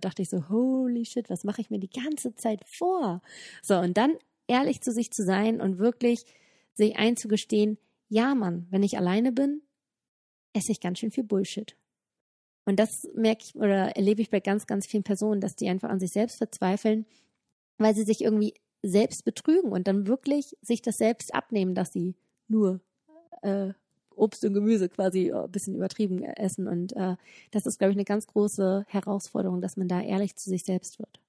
dachte ich so, holy shit, was mache ich mir die ganze Zeit vor? So, und dann ehrlich zu sich zu sein und wirklich sich einzugestehen, ja, Mann, wenn ich alleine bin, esse ich ganz schön viel Bullshit. Und das merke ich oder erlebe ich bei ganz, ganz vielen Personen, dass die einfach an sich selbst verzweifeln, weil sie sich irgendwie selbst betrügen und dann wirklich sich das selbst abnehmen, dass sie nur äh, Obst und Gemüse quasi ein bisschen übertrieben essen. Und äh, das ist, glaube ich, eine ganz große Herausforderung, dass man da ehrlich zu sich selbst wird.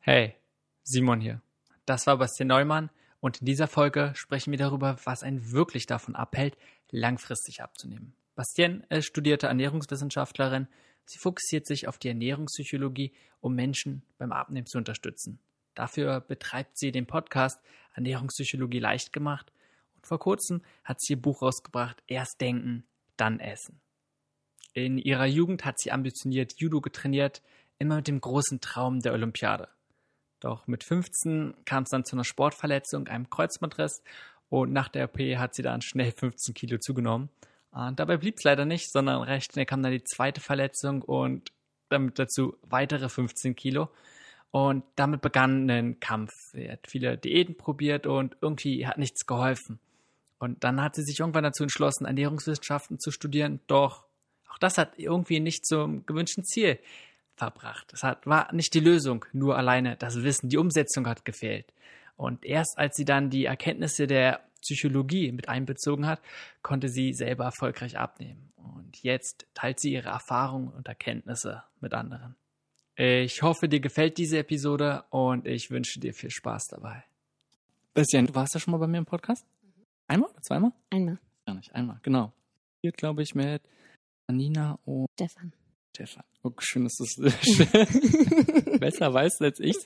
Hey, Simon hier. Das war Bastian Neumann und in dieser Folge sprechen wir darüber, was einen wirklich davon abhält, langfristig abzunehmen. Bastian ist studierte Ernährungswissenschaftlerin. Sie fokussiert sich auf die Ernährungspsychologie, um Menschen beim Abnehmen zu unterstützen. Dafür betreibt sie den Podcast Ernährungspsychologie leicht gemacht vor kurzem hat sie ihr Buch rausgebracht Erst denken, dann essen. In ihrer Jugend hat sie ambitioniert Judo getrainiert, immer mit dem großen Traum der Olympiade. Doch mit 15 kam es dann zu einer Sportverletzung, einem Kreuzbandriss und nach der OP hat sie dann schnell 15 Kilo zugenommen. Und dabei blieb es leider nicht, sondern recht schnell kam dann die zweite Verletzung und damit dazu weitere 15 Kilo. Und damit begann ein Kampf. Sie hat viele Diäten probiert und irgendwie hat nichts geholfen. Und dann hat sie sich irgendwann dazu entschlossen, Ernährungswissenschaften zu studieren. Doch auch das hat irgendwie nicht zum gewünschten Ziel verbracht. Das hat, war nicht die Lösung, nur alleine das Wissen, die Umsetzung hat gefehlt. Und erst als sie dann die Erkenntnisse der Psychologie mit einbezogen hat, konnte sie selber erfolgreich abnehmen. Und jetzt teilt sie ihre Erfahrungen und Erkenntnisse mit anderen. Ich hoffe, dir gefällt diese Episode und ich wünsche dir viel Spaß dabei. Bastian, du warst ja schon mal bei mir im Podcast? Einmal oder zweimal? Einmal. Gar nicht, einmal, genau. Hier, glaube ich, mit Anina und Stefan. Stefan. Oh, schön, dass du es besser weißt als ich.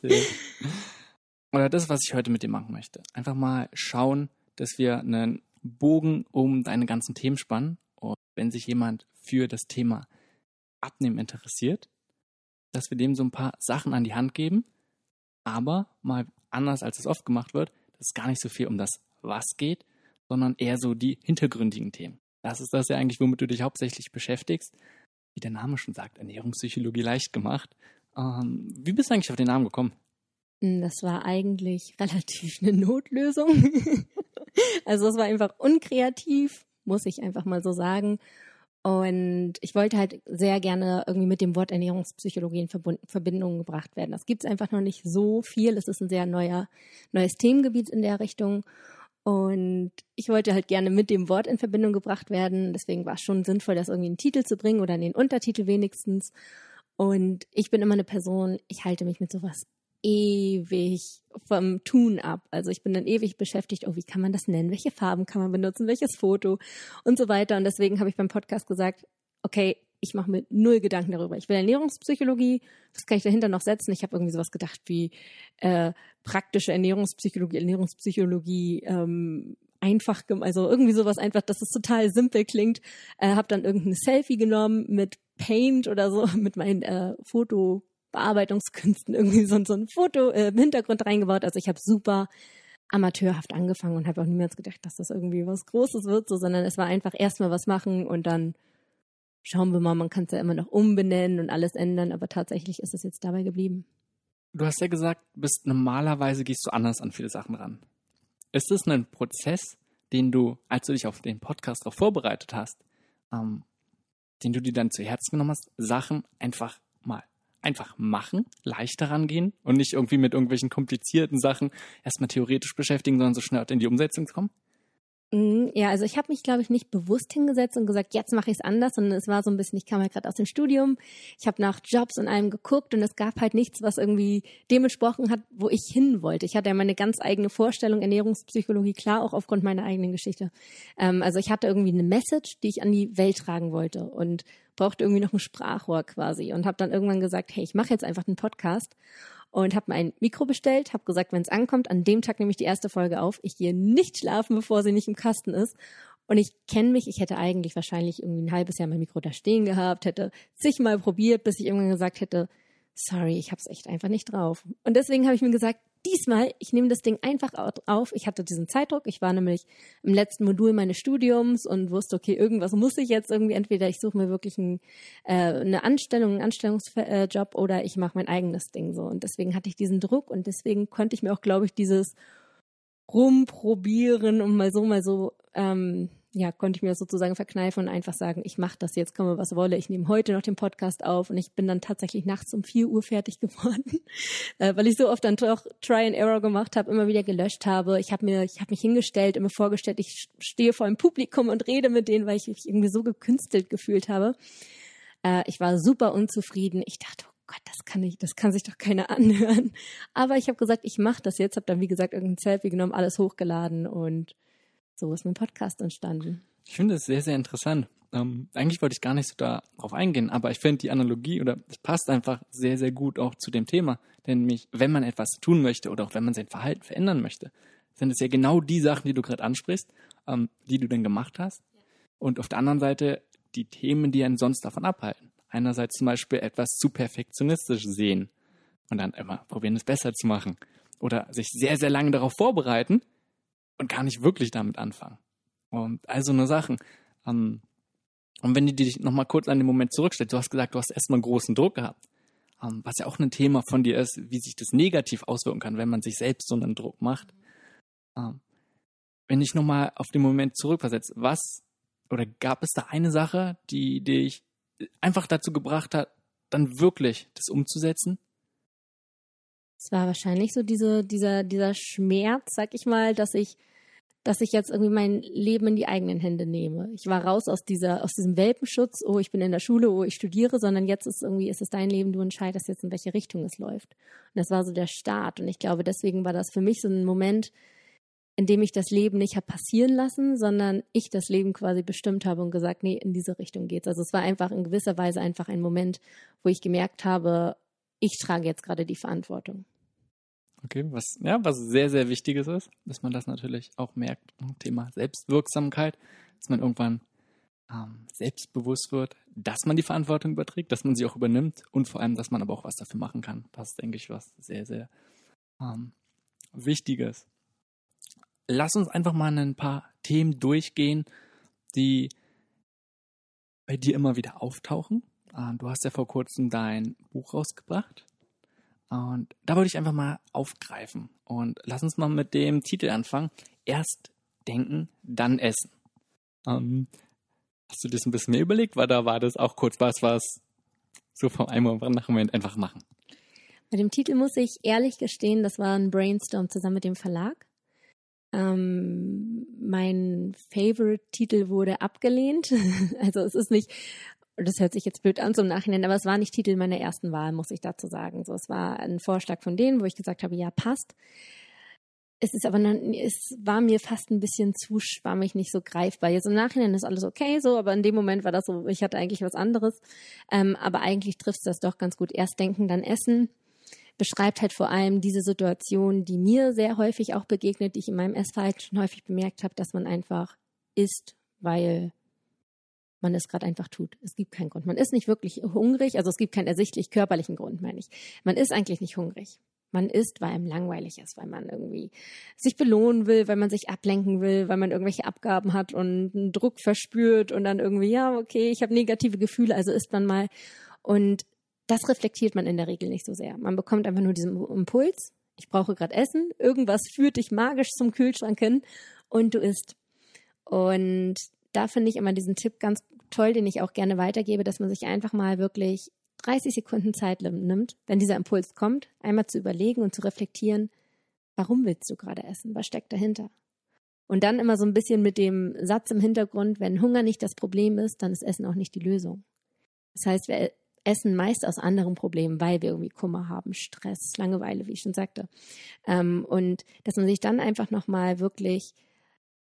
Oder das, was ich heute mit dir machen möchte. Einfach mal schauen, dass wir einen Bogen um deine ganzen Themen spannen. Und wenn sich jemand für das Thema Abnehmen interessiert, dass wir dem so ein paar Sachen an die Hand geben, aber mal anders als es oft gemacht wird, dass es gar nicht so viel um das Was geht, sondern eher so die hintergründigen Themen. Das ist das ja eigentlich, womit du dich hauptsächlich beschäftigst wie der Name schon sagt, Ernährungspsychologie leicht gemacht. Ähm, wie bist du eigentlich auf den Namen gekommen? Hm, das war eigentlich relativ eine Notlösung. also es war einfach unkreativ, muss ich einfach mal so sagen. Und ich wollte halt sehr gerne irgendwie mit dem Wort Ernährungspsychologie in Verbindung gebracht werden. Das gibt es einfach noch nicht so viel. Es ist ein sehr neuer, neues Themengebiet in der Richtung. Und ich wollte halt gerne mit dem Wort in Verbindung gebracht werden. Deswegen war es schon sinnvoll, das irgendwie in den Titel zu bringen oder in den Untertitel wenigstens. Und ich bin immer eine Person, ich halte mich mit sowas ewig vom Tun ab. Also ich bin dann ewig beschäftigt, oh, wie kann man das nennen? Welche Farben kann man benutzen? Welches Foto? Und so weiter. Und deswegen habe ich beim Podcast gesagt, okay, ich mache mir null Gedanken darüber. Ich will Ernährungspsychologie, was kann ich dahinter noch setzen? Ich habe irgendwie sowas gedacht wie äh, praktische Ernährungspsychologie, Ernährungspsychologie ähm, einfach, also irgendwie sowas einfach, dass es total simpel klingt. Äh, habe dann irgendein Selfie genommen mit Paint oder so, mit meinen äh, Fotobearbeitungskünsten irgendwie so, so ein Foto äh, im Hintergrund reingebaut. Also ich habe super amateurhaft angefangen und habe auch niemals gedacht, dass das irgendwie was Großes wird, so, sondern es war einfach erstmal was machen und dann schauen wir mal, man kann es ja immer noch umbenennen und alles ändern, aber tatsächlich ist es jetzt dabei geblieben. Du hast ja gesagt, bist normalerweise gehst du anders an viele Sachen ran. Ist es ein Prozess, den du, als du dich auf den Podcast darauf vorbereitet hast, ähm, den du dir dann zu Herzen genommen hast, Sachen einfach mal einfach machen, leichter rangehen und nicht irgendwie mit irgendwelchen komplizierten Sachen erstmal theoretisch beschäftigen, sondern so schnell in die Umsetzung kommen? Mhm, ja, also ich habe mich, glaube ich, nicht bewusst hingesetzt und gesagt, jetzt mache ich es anders, sondern es war so ein bisschen, ich kam ja gerade aus dem Studium, ich habe nach Jobs und allem geguckt und es gab halt nichts, was irgendwie dem entsprochen hat, wo ich hin wollte. Ich hatte ja meine ganz eigene Vorstellung, Ernährungspsychologie, klar, auch aufgrund meiner eigenen Geschichte. Ähm, also ich hatte irgendwie eine Message, die ich an die Welt tragen wollte und brauchte irgendwie noch ein Sprachrohr quasi und habe dann irgendwann gesagt, hey, ich mache jetzt einfach einen Podcast und habe mir ein Mikro bestellt, habe gesagt, wenn es ankommt, an dem Tag nehme ich die erste Folge auf. Ich gehe nicht schlafen, bevor sie nicht im Kasten ist. Und ich kenne mich, ich hätte eigentlich wahrscheinlich irgendwie ein halbes Jahr mein Mikro da stehen gehabt, hätte zigmal probiert, bis ich irgendwann gesagt hätte, sorry, ich habe es echt einfach nicht drauf. Und deswegen habe ich mir gesagt, diesmal, ich nehme das Ding einfach auf. Ich hatte diesen Zeitdruck. Ich war nämlich im letzten Modul meines Studiums und wusste, okay, irgendwas muss ich jetzt irgendwie. Entweder ich suche mir wirklich ein, äh, eine Anstellung, einen Anstellungsjob oder ich mache mein eigenes Ding so. Und deswegen hatte ich diesen Druck und deswegen konnte ich mir auch, glaube ich, dieses rumprobieren und mal so, mal so ähm, ja, konnte ich mir das sozusagen verkneifen und einfach sagen, ich mache das jetzt, komme was wolle. Ich nehme heute noch den Podcast auf und ich bin dann tatsächlich nachts um vier Uhr fertig geworden, äh, weil ich so oft dann doch Try and Error gemacht habe, immer wieder gelöscht habe. Ich habe mir, ich habe mich hingestellt, immer vorgestellt, ich stehe vor einem Publikum und rede mit denen, weil ich mich irgendwie so gekünstelt gefühlt habe. Äh, ich war super unzufrieden. Ich dachte, oh Gott, das kann ich, das kann sich doch keiner anhören. Aber ich habe gesagt, ich mache das jetzt. Habe dann wie gesagt irgendein Selfie genommen, alles hochgeladen und so ist mein Podcast entstanden. Ich finde es sehr, sehr interessant. Ähm, eigentlich wollte ich gar nicht so darauf eingehen, aber ich finde die Analogie oder es passt einfach sehr, sehr gut auch zu dem Thema. Denn nämlich, wenn man etwas tun möchte oder auch wenn man sein Verhalten verändern möchte, sind es ja genau die Sachen, die du gerade ansprichst, ähm, die du dann gemacht hast. Und auf der anderen Seite die Themen, die einen sonst davon abhalten. Einerseits zum Beispiel etwas zu perfektionistisch sehen und dann immer probieren, es besser zu machen. Oder sich sehr, sehr lange darauf vorbereiten, und gar nicht wirklich damit anfangen. Und all so eine Sachen. Ähm, und wenn du dich nochmal kurz an den Moment zurückstellst, du hast gesagt, du hast erstmal großen Druck gehabt. Ähm, was ja auch ein Thema von dir ist, wie sich das negativ auswirken kann, wenn man sich selbst so einen Druck macht. Ähm, wenn ich nochmal auf den Moment zurückversetze, was oder gab es da eine Sache, die dich einfach dazu gebracht hat, dann wirklich das umzusetzen? Es war wahrscheinlich so diese, dieser, dieser Schmerz, sag ich mal, dass ich, dass ich jetzt irgendwie mein Leben in die eigenen Hände nehme. Ich war raus aus dieser, aus diesem Welpenschutz, oh, ich bin in der Schule, oh, ich studiere, sondern jetzt ist irgendwie, ist es dein Leben, du entscheidest jetzt, in welche Richtung es läuft. Und das war so der Start. Und ich glaube, deswegen war das für mich so ein Moment, in dem ich das Leben nicht habe passieren lassen, sondern ich das Leben quasi bestimmt habe und gesagt, nee, in diese Richtung geht's. Also es war einfach in gewisser Weise einfach ein Moment, wo ich gemerkt habe, ich trage jetzt gerade die Verantwortung. Okay, was, ja, was sehr, sehr wichtiges ist, dass man das natürlich auch merkt. Thema Selbstwirksamkeit, dass man irgendwann ähm, selbstbewusst wird, dass man die Verantwortung überträgt, dass man sie auch übernimmt und vor allem, dass man aber auch was dafür machen kann. Das ist, denke ich, was sehr, sehr ähm, Wichtiges. Lass uns einfach mal ein paar Themen durchgehen, die bei dir immer wieder auftauchen. Äh, du hast ja vor kurzem dein Buch rausgebracht. Und da wollte ich einfach mal aufgreifen. Und lass uns mal mit dem Titel anfangen. Erst denken, dann essen. Ähm, hast du das ein bisschen mehr überlegt? Weil da war das auch kurz was, was so vom einen Moment nach Moment einfach machen. Bei dem Titel muss ich ehrlich gestehen, das war ein Brainstorm zusammen mit dem Verlag. Ähm, mein Favorite-Titel wurde abgelehnt. also es ist nicht das hört sich jetzt blöd an zum Nachhinein, aber es war nicht Titel meiner ersten Wahl, muss ich dazu sagen. So, es war ein Vorschlag von denen, wo ich gesagt habe, ja, passt. Es ist aber, es war mir fast ein bisschen zu schwammig, nicht so greifbar. Jetzt im Nachhinein ist alles okay, so, aber in dem Moment war das so, ich hatte eigentlich was anderes. Ähm, aber eigentlich trifft es das doch ganz gut. Erst denken, dann essen. Beschreibt halt vor allem diese Situation, die mir sehr häufig auch begegnet, die ich in meinem Essverhalten schon häufig bemerkt habe, dass man einfach isst, weil man es gerade einfach tut. Es gibt keinen Grund. Man ist nicht wirklich hungrig, also es gibt keinen ersichtlich körperlichen Grund, meine ich. Man ist eigentlich nicht hungrig. Man isst, weil einem langweilig ist, weil man irgendwie sich belohnen will, weil man sich ablenken will, weil man irgendwelche Abgaben hat und einen Druck verspürt und dann irgendwie, ja, okay, ich habe negative Gefühle, also isst man mal. Und das reflektiert man in der Regel nicht so sehr. Man bekommt einfach nur diesen Impuls, ich brauche gerade Essen, irgendwas führt dich magisch zum Kühlschrank hin und du isst. Und da finde ich immer diesen Tipp ganz toll, den ich auch gerne weitergebe, dass man sich einfach mal wirklich 30 Sekunden Zeit nimmt, wenn dieser Impuls kommt, einmal zu überlegen und zu reflektieren, warum willst du gerade essen? Was steckt dahinter? Und dann immer so ein bisschen mit dem Satz im Hintergrund, wenn Hunger nicht das Problem ist, dann ist Essen auch nicht die Lösung. Das heißt, wir essen meist aus anderen Problemen, weil wir irgendwie Kummer haben, Stress, Langeweile, wie ich schon sagte. Ähm, und dass man sich dann einfach nochmal wirklich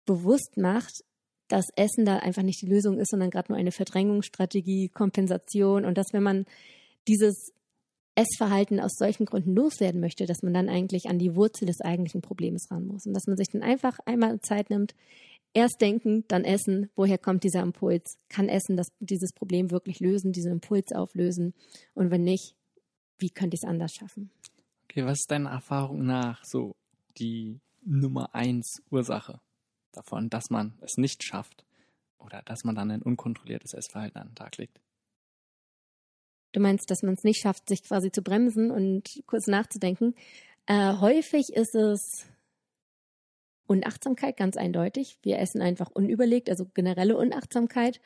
bewusst macht, dass Essen da einfach nicht die Lösung ist, sondern gerade nur eine Verdrängungsstrategie, Kompensation und dass wenn man dieses Essverhalten aus solchen Gründen loswerden möchte, dass man dann eigentlich an die Wurzel des eigentlichen Problems ran muss und dass man sich dann einfach einmal Zeit nimmt, erst denken, dann essen, woher kommt dieser Impuls? Kann Essen das, dieses Problem wirklich lösen, diesen Impuls auflösen? Und wenn nicht, wie könnte ich es anders schaffen? Okay, was ist deiner Erfahrung nach so die Nummer eins Ursache davon, dass man es nicht schafft oder dass man dann ein unkontrolliertes Essverhalten an den Tag legt? Du meinst, dass man es nicht schafft, sich quasi zu bremsen und kurz nachzudenken. Äh, häufig ist es Unachtsamkeit, ganz eindeutig. Wir essen einfach unüberlegt, also generelle Unachtsamkeit.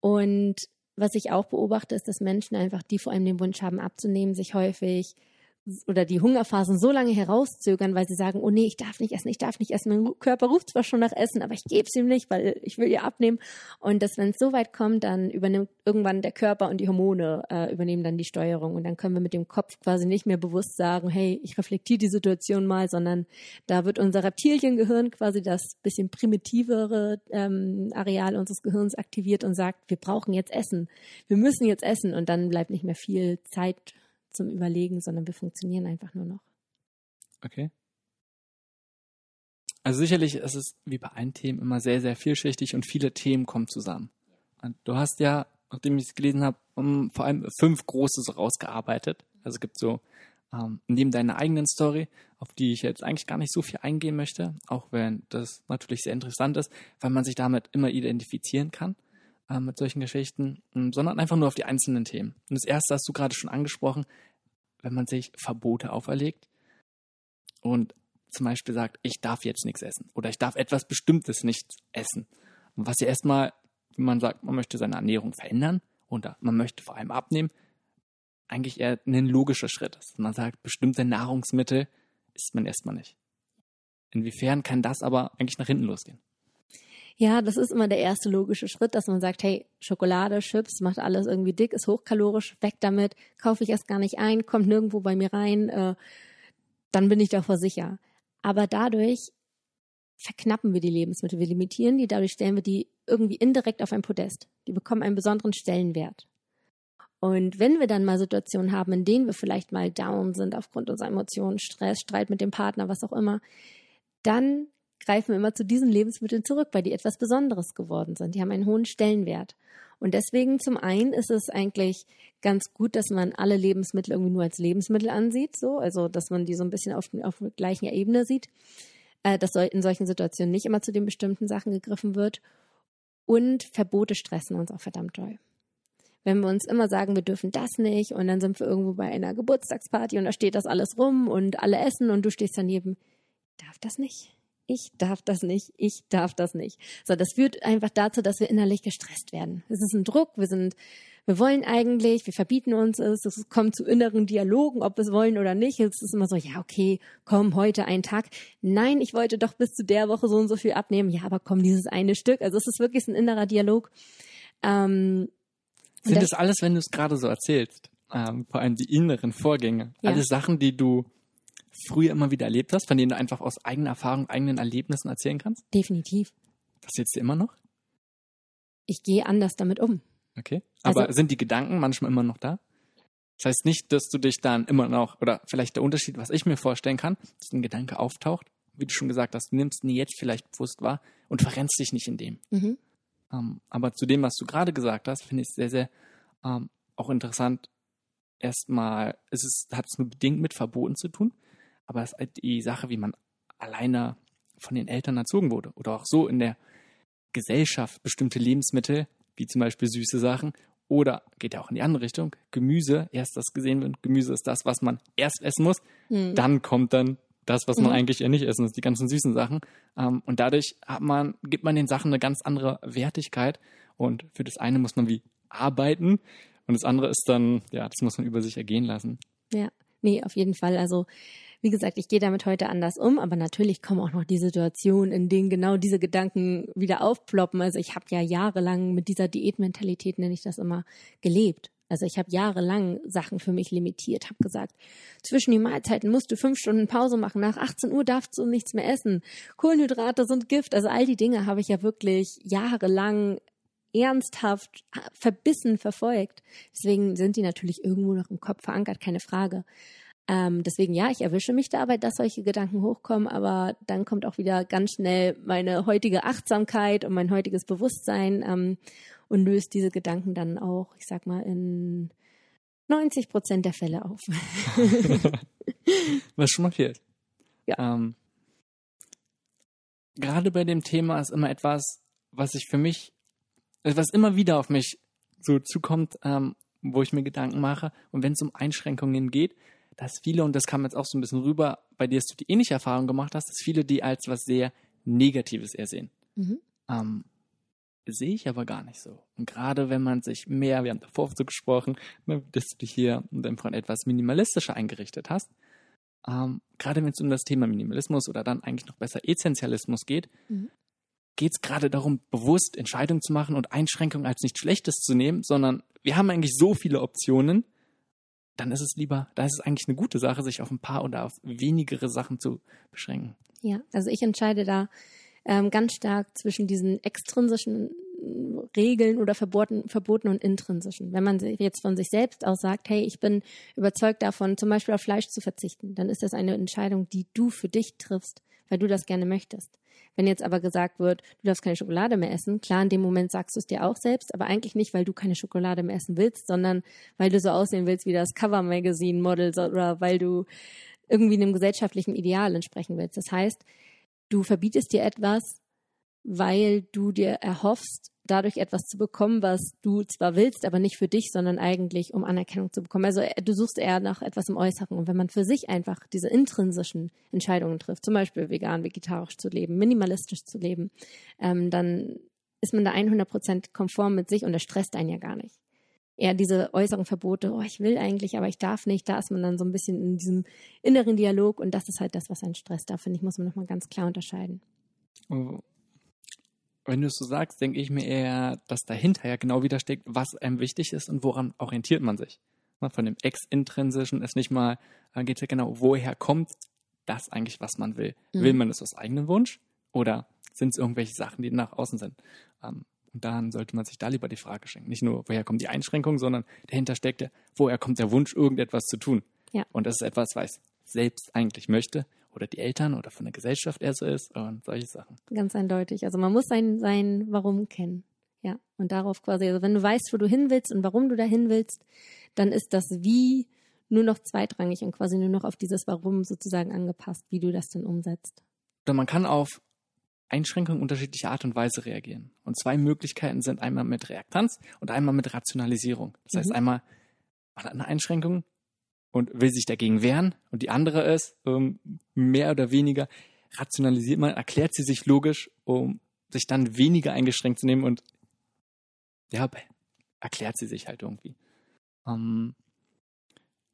Und was ich auch beobachte, ist, dass Menschen einfach, die vor allem den Wunsch haben, abzunehmen, sich häufig oder die Hungerphasen so lange herauszögern, weil sie sagen, oh nee, ich darf nicht essen, ich darf nicht essen. Mein Körper ruft zwar schon nach Essen, aber ich gebe es ihm nicht, weil ich will ihr abnehmen. Und dass, wenn es so weit kommt, dann übernimmt irgendwann der Körper und die Hormone äh, übernehmen dann die Steuerung. Und dann können wir mit dem Kopf quasi nicht mehr bewusst sagen, hey, ich reflektiere die Situation mal, sondern da wird unser Reptiliengehirn quasi das bisschen primitivere ähm, Areal unseres Gehirns aktiviert und sagt, wir brauchen jetzt Essen, wir müssen jetzt essen. Und dann bleibt nicht mehr viel Zeit zum Überlegen, sondern wir funktionieren einfach nur noch. Okay. Also sicherlich ist es wie bei allen Themen immer sehr, sehr vielschichtig und viele Themen kommen zusammen. Und du hast ja, nachdem ich es gelesen habe, um, vor allem fünf große so rausgearbeitet. Also es gibt so ähm, neben deiner eigenen Story, auf die ich jetzt eigentlich gar nicht so viel eingehen möchte, auch wenn das natürlich sehr interessant ist, weil man sich damit immer identifizieren kann äh, mit solchen Geschichten, ähm, sondern einfach nur auf die einzelnen Themen. Und das erste hast du gerade schon angesprochen, wenn man sich Verbote auferlegt und zum Beispiel sagt, ich darf jetzt nichts essen oder ich darf etwas Bestimmtes nicht essen. Und was ja erstmal, wenn man sagt, man möchte seine Ernährung verändern oder man möchte vor allem abnehmen, eigentlich eher ein logischer Schritt ist. Man sagt, bestimmte Nahrungsmittel isst man erstmal nicht. Inwiefern kann das aber eigentlich nach hinten losgehen? Ja, das ist immer der erste logische Schritt, dass man sagt, hey, Schokolade, Chips, macht alles irgendwie dick, ist hochkalorisch, weg damit, kaufe ich erst gar nicht ein, kommt nirgendwo bei mir rein, äh, dann bin ich davor sicher. Aber dadurch verknappen wir die Lebensmittel, wir limitieren die, dadurch stellen wir die irgendwie indirekt auf ein Podest. Die bekommen einen besonderen Stellenwert. Und wenn wir dann mal Situationen haben, in denen wir vielleicht mal down sind aufgrund unserer Emotionen, Stress, Streit mit dem Partner, was auch immer, dann greifen immer zu diesen Lebensmitteln zurück, weil die etwas Besonderes geworden sind. Die haben einen hohen Stellenwert. Und deswegen zum einen ist es eigentlich ganz gut, dass man alle Lebensmittel irgendwie nur als Lebensmittel ansieht, so, also dass man die so ein bisschen auf, auf gleicher Ebene sieht, äh, dass in solchen Situationen nicht immer zu den bestimmten Sachen gegriffen wird. Und Verbote stressen uns auch verdammt doll. Wenn wir uns immer sagen, wir dürfen das nicht und dann sind wir irgendwo bei einer Geburtstagsparty und da steht das alles rum und alle essen und du stehst daneben, darf das nicht? Ich darf das nicht, ich darf das nicht. So, das führt einfach dazu, dass wir innerlich gestresst werden. Es ist ein Druck, wir sind, wir wollen eigentlich, wir verbieten uns es, es kommt zu inneren Dialogen, ob wir es wollen oder nicht. Es ist immer so, ja, okay, komm, heute ein Tag. Nein, ich wollte doch bis zu der Woche so und so viel abnehmen. Ja, aber komm, dieses eine Stück. Also es ist wirklich ein innerer Dialog. Ähm, Sind das, das alles, wenn du es gerade so erzählst? Ähm, vor allem die inneren Vorgänge. Ja. Alles Sachen, die du früher immer wieder erlebt hast, von denen du einfach aus eigener Erfahrung, eigenen Erlebnissen erzählen kannst? Definitiv. Passiert dir immer noch? Ich gehe anders damit um. Okay. Aber also, sind die Gedanken manchmal immer noch da? Das heißt nicht, dass du dich dann immer noch, oder vielleicht der Unterschied, was ich mir vorstellen kann, dass ein Gedanke auftaucht, wie du schon gesagt hast, du nimmst ihn jetzt vielleicht bewusst wahr und verrennst dich nicht in dem. Mhm. Ähm, aber zu dem, was du gerade gesagt hast, finde ich es sehr, sehr ähm, auch interessant. Erstmal ist es, hat es nur bedingt mit Verboten zu tun aber es ist halt die Sache, wie man alleine von den Eltern erzogen wurde oder auch so in der Gesellschaft bestimmte Lebensmittel, wie zum Beispiel süße Sachen oder geht ja auch in die andere Richtung, Gemüse, erst das gesehen wird, Gemüse ist das, was man erst essen muss, mhm. dann kommt dann das, was man mhm. eigentlich eher nicht essen muss, die ganzen süßen Sachen. Ähm, und dadurch hat man, gibt man den Sachen eine ganz andere Wertigkeit. Und für das eine muss man wie arbeiten und das andere ist dann, ja, das muss man über sich ergehen lassen. Ja, nee, auf jeden Fall. Also wie gesagt, ich gehe damit heute anders um, aber natürlich kommen auch noch die Situationen, in denen genau diese Gedanken wieder aufploppen. Also ich habe ja jahrelang mit dieser Diätmentalität, nenne ich das immer, gelebt. Also ich habe jahrelang Sachen für mich limitiert, habe gesagt, zwischen den Mahlzeiten musst du fünf Stunden Pause machen, nach 18 Uhr darfst du nichts mehr essen, Kohlenhydrate sind Gift, also all die Dinge habe ich ja wirklich jahrelang ernsthaft, verbissen verfolgt. Deswegen sind die natürlich irgendwo noch im Kopf verankert, keine Frage. Ähm, deswegen ja, ich erwische mich dabei, dass solche Gedanken hochkommen, aber dann kommt auch wieder ganz schnell meine heutige Achtsamkeit und mein heutiges Bewusstsein ähm, und löst diese Gedanken dann auch, ich sag mal, in 90 Prozent der Fälle auf. was schon mal fehlt. Ja. Ähm, gerade bei dem Thema ist immer etwas, was ich für mich, äh, was immer wieder auf mich so zukommt, ähm, wo ich mir Gedanken mache. Und wenn es um Einschränkungen geht, dass viele, und das kam jetzt auch so ein bisschen rüber, bei dir, dass du die ähnliche Erfahrung gemacht hast, dass viele die als was sehr Negatives eher sehen. Mhm. Ähm, sehe ich aber gar nicht so. Und gerade wenn man sich mehr, wir haben davor so gesprochen, ne, dass du dich hier und dein Freund etwas minimalistischer eingerichtet hast, ähm, gerade wenn es um das Thema Minimalismus oder dann eigentlich noch besser Essentialismus geht, Mhm. geht es gerade darum, bewusst Entscheidungen zu machen und Einschränkungen als nichts Schlechtes zu nehmen, sondern wir haben eigentlich so viele Optionen, dann ist es lieber, da ist es eigentlich eine gute Sache, sich auf ein paar oder auf wenigere Sachen zu beschränken. Ja, also ich entscheide da ähm, ganz stark zwischen diesen extrinsischen Regeln oder Verboten, Verboten und intrinsischen. Wenn man jetzt von sich selbst aus sagt, hey, ich bin überzeugt davon, zum Beispiel auf Fleisch zu verzichten, dann ist das eine Entscheidung, die du für dich triffst, weil du das gerne möchtest. Wenn jetzt aber gesagt wird, du darfst keine Schokolade mehr essen, klar, in dem Moment sagst du es dir auch selbst, aber eigentlich nicht, weil du keine Schokolade mehr essen willst, sondern weil du so aussehen willst wie das Cover Magazine Model oder weil du irgendwie einem gesellschaftlichen Ideal entsprechen willst. Das heißt, du verbietest dir etwas, weil du dir erhoffst, dadurch etwas zu bekommen, was du zwar willst, aber nicht für dich, sondern eigentlich um Anerkennung zu bekommen. Also äh, du suchst eher nach etwas im Äußeren. Und wenn man für sich einfach diese intrinsischen Entscheidungen trifft, zum Beispiel vegan, vegetarisch zu leben, minimalistisch zu leben, ähm, dann ist man da 100% konform mit sich und das stresst einen ja gar nicht. Eher diese äußeren Verbote, oh, ich will eigentlich, aber ich darf nicht, da ist man dann so ein bisschen in diesem inneren Dialog und das ist halt das, was einen stresst. Da finde ich, muss man nochmal ganz klar unterscheiden. Wenn du es so sagst, denke ich mir eher, dass dahinter ja genau wieder steckt, was einem wichtig ist und woran orientiert man sich. Ne, Von dem Ex-Intrinsischen ist nicht mal, da geht es ja genau, woher kommt das eigentlich, was man will. Mhm. Will man es aus eigenem Wunsch oder sind es irgendwelche Sachen, die nach außen sind? Ähm, Und dann sollte man sich da lieber die Frage schenken. Nicht nur, woher kommt die Einschränkung, sondern dahinter steckt ja, woher kommt der Wunsch, irgendetwas zu tun. Ja. Und das ist etwas, was ich selbst eigentlich möchte oder die Eltern oder von der Gesellschaft eher so ist und solche Sachen. Ganz eindeutig. Also man muss sein, sein Warum kennen. Ja. Und darauf quasi, also wenn du weißt, wo du hin willst und warum du da hin willst, dann ist das Wie nur noch zweitrangig und quasi nur noch auf dieses Warum sozusagen angepasst, wie du das dann umsetzt. Oder man kann auf Einschränkungen unterschiedlicher Art und Weise reagieren. Und zwei Möglichkeiten sind einmal mit Reaktanz und einmal mit Rationalisierung. Das heißt Mhm. einmal, man hat eine Einschränkung und will sich dagegen wehren und die andere ist, ähm, mehr oder weniger rationalisiert man, erklärt sie sich logisch, um sich dann weniger eingeschränkt zu nehmen und ja, erklärt sie sich halt irgendwie. Ähm,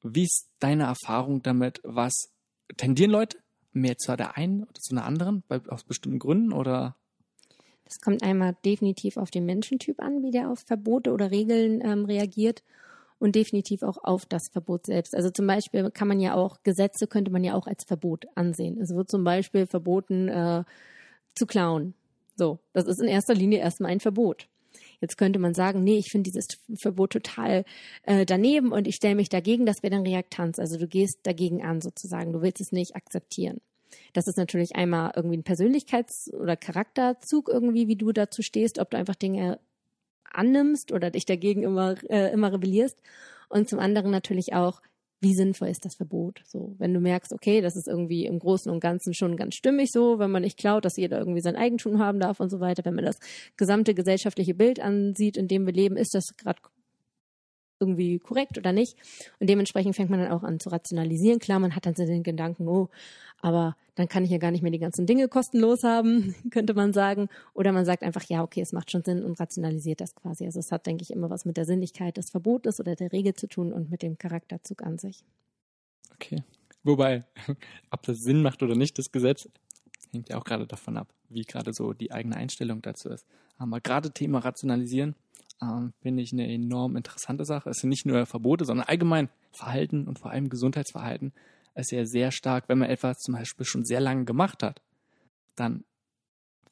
wie ist deine Erfahrung damit? Was tendieren Leute mehr zu der einen oder zu einer anderen, bei, aus bestimmten Gründen oder? Das kommt einmal definitiv auf den Menschentyp an, wie der auf Verbote oder Regeln ähm, reagiert und definitiv auch auf das Verbot selbst. Also zum Beispiel kann man ja auch, Gesetze könnte man ja auch als Verbot ansehen. Es wird zum Beispiel verboten, äh, zu klauen. So, das ist in erster Linie erstmal ein Verbot. Jetzt könnte man sagen, nee, ich finde dieses Verbot total äh, daneben und ich stelle mich dagegen, das wäre dann Reaktanz. Also du gehst dagegen an sozusagen, du willst es nicht akzeptieren. Das ist natürlich einmal irgendwie ein Persönlichkeits- oder Charakterzug irgendwie, wie du dazu stehst, ob du einfach Dinge annimmst oder dich dagegen immer, äh, immer rebellierst. Und zum anderen natürlich auch, wie sinnvoll ist das Verbot? So, wenn du merkst, okay, das ist irgendwie im Großen und Ganzen schon ganz stimmig so, wenn man nicht klaut, dass jeder irgendwie sein Eigentum haben darf und so weiter, wenn man das gesamte gesellschaftliche Bild ansieht, in dem wir leben, ist das gerade irgendwie korrekt oder nicht. Und dementsprechend fängt man dann auch an zu rationalisieren. Klar, man hat dann so den Gedanken, oh, aber dann kann ich ja gar nicht mehr die ganzen Dinge kostenlos haben, könnte man sagen. Oder man sagt einfach, ja, okay, es macht schon Sinn und rationalisiert das quasi. Also es hat, denke ich, immer was mit der Sinnlichkeit des Verbotes oder der Regel zu tun und mit dem Charakterzug an sich. Okay. Wobei, ob das Sinn macht oder nicht, das Gesetz, hängt ja auch gerade davon ab, wie gerade so die eigene Einstellung dazu ist. Aber gerade Thema Rationalisieren ähm, finde ich eine enorm interessante Sache. Es sind nicht nur Verbote, sondern allgemein Verhalten und vor allem Gesundheitsverhalten ist ja sehr stark, wenn man etwas zum Beispiel schon sehr lange gemacht hat, dann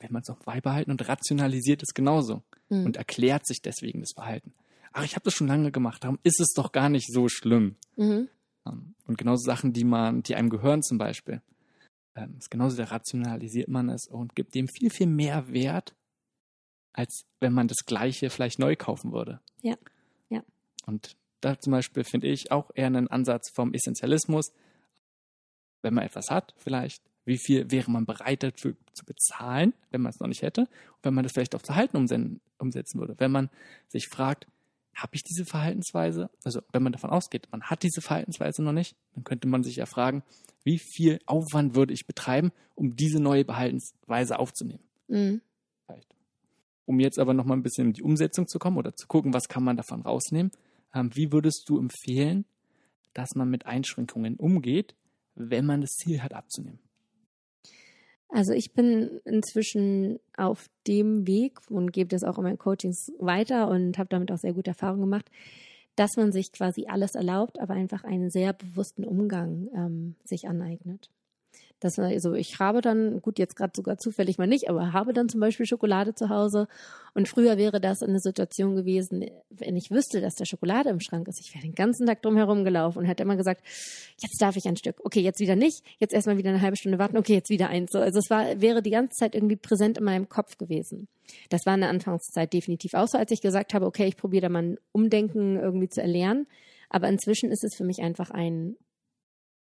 will man es auch beibehalten und rationalisiert es genauso Mhm. und erklärt sich deswegen das Verhalten. Ach, ich habe das schon lange gemacht, darum ist es doch gar nicht so schlimm. Mhm. Ähm, Und genauso Sachen, die man, die einem gehören zum Beispiel, ähm, ist genauso, da rationalisiert man es und gibt dem viel, viel mehr Wert, als wenn man das Gleiche vielleicht neu kaufen würde. Ja, ja. Und da zum Beispiel finde ich auch eher einen Ansatz vom Essentialismus, wenn man etwas hat, vielleicht, wie viel wäre man bereit dafür zu bezahlen, wenn man es noch nicht hätte, und wenn man das vielleicht auch zu halten umsetzen würde. Wenn man sich fragt, habe ich diese Verhaltensweise? Also wenn man davon ausgeht, man hat diese Verhaltensweise noch nicht, dann könnte man sich ja fragen, wie viel Aufwand würde ich betreiben, um diese neue Verhaltensweise aufzunehmen? Mhm. Vielleicht. Um jetzt aber noch mal ein bisschen in die Umsetzung zu kommen oder zu gucken, was kann man davon rausnehmen. Ähm, wie würdest du empfehlen, dass man mit Einschränkungen umgeht, wenn man das Ziel hat, abzunehmen? Also ich bin inzwischen auf dem Weg und gebe das auch in meinen Coachings weiter und habe damit auch sehr gute Erfahrungen gemacht, dass man sich quasi alles erlaubt, aber einfach einen sehr bewussten Umgang ähm, sich aneignet. Das, also ich habe dann, gut, jetzt gerade sogar zufällig mal nicht, aber habe dann zum Beispiel Schokolade zu Hause. Und früher wäre das eine Situation gewesen, wenn ich wüsste, dass da Schokolade im Schrank ist. Ich wäre den ganzen Tag drum gelaufen und hätte immer gesagt, jetzt darf ich ein Stück. Okay, jetzt wieder nicht. Jetzt erstmal wieder eine halbe Stunde warten. Okay, jetzt wieder eins. also es war, wäre die ganze Zeit irgendwie präsent in meinem Kopf gewesen. Das war in der Anfangszeit definitiv auch so, als ich gesagt habe, okay, ich probiere da mal ein Umdenken irgendwie zu erlernen. Aber inzwischen ist es für mich einfach ein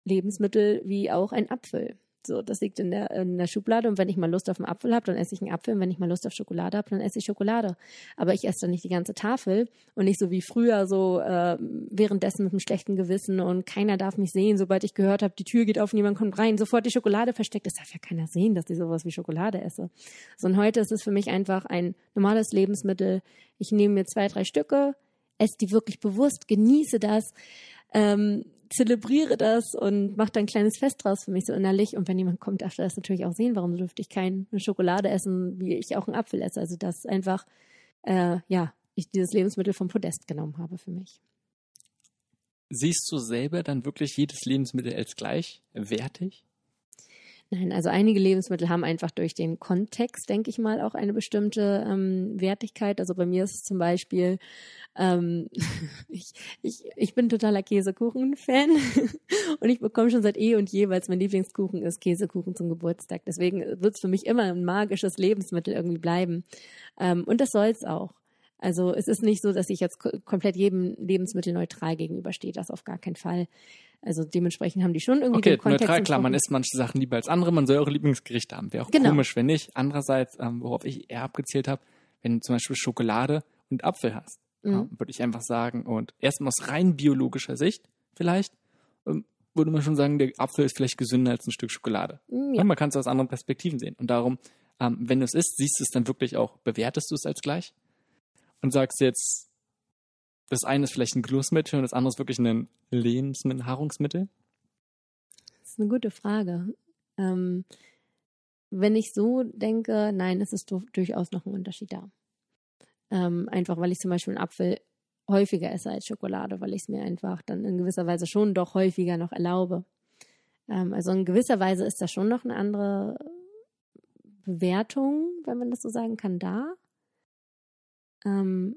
Lebensmittel wie auch ein Apfel. So, das liegt in der, in der Schublade und wenn ich mal Lust auf einen Apfel habe, dann esse ich einen Apfel und wenn ich mal Lust auf Schokolade habe, dann esse ich Schokolade. Aber ich esse dann nicht die ganze Tafel und nicht so wie früher so äh, währenddessen mit einem schlechten Gewissen und keiner darf mich sehen, sobald ich gehört habe, die Tür geht auf, niemand kommt rein, sofort die Schokolade versteckt. Das darf ja keiner sehen, dass ich sowas wie Schokolade esse. So, und heute ist es für mich einfach ein normales Lebensmittel. Ich nehme mir zwei, drei Stücke, esse die wirklich bewusst, genieße das. Ähm, zelebriere das und mache dann ein kleines Fest draus für mich so innerlich. Und wenn jemand kommt, darf er das natürlich auch sehen. Warum dürfte ich keine Schokolade essen, wie ich auch einen Apfel esse? Also das einfach, äh, ja, ich dieses Lebensmittel vom Podest genommen habe für mich. Siehst du selber dann wirklich jedes Lebensmittel als gleichwertig? Nein, also einige Lebensmittel haben einfach durch den Kontext, denke ich mal, auch eine bestimmte ähm, Wertigkeit. Also bei mir ist es zum Beispiel, ähm, ich, ich, ich bin totaler Käsekuchen-Fan und ich bekomme schon seit eh und je, weil es mein Lieblingskuchen ist, Käsekuchen zum Geburtstag. Deswegen wird es für mich immer ein magisches Lebensmittel irgendwie bleiben. Ähm, und das soll es auch. Also es ist nicht so, dass ich jetzt komplett jedem Lebensmittel neutral gegenüberstehe, das auf gar keinen Fall. Also dementsprechend haben die schon irgendwie okay, den Kontext. neutral, klar, man isst manche Sachen lieber als andere, man soll eure Lieblingsgerichte haben. Wäre auch genau. komisch, wenn nicht. Andererseits, ähm, worauf ich eher abgezählt habe, wenn du zum Beispiel Schokolade und Apfel hast, mhm. ja, würde ich einfach sagen, und erstmal aus rein biologischer Sicht vielleicht, ähm, würde man schon sagen, der Apfel ist vielleicht gesünder als ein Stück Schokolade. Mhm, ja. man kann es aus anderen Perspektiven sehen. Und darum, ähm, wenn du es isst, siehst du es dann wirklich auch, bewertest du es als gleich und sagst jetzt, das eine ist vielleicht ein Genussmittel und das andere ist wirklich ein Lebensmittel, Nahrungsmittel? Das ist eine gute Frage. Ähm, wenn ich so denke, nein, es ist durchaus noch ein Unterschied da. Ähm, einfach weil ich zum Beispiel einen Apfel häufiger esse als Schokolade, weil ich es mir einfach dann in gewisser Weise schon doch häufiger noch erlaube. Ähm, also in gewisser Weise ist da schon noch eine andere Bewertung, wenn man das so sagen kann, da. Ähm,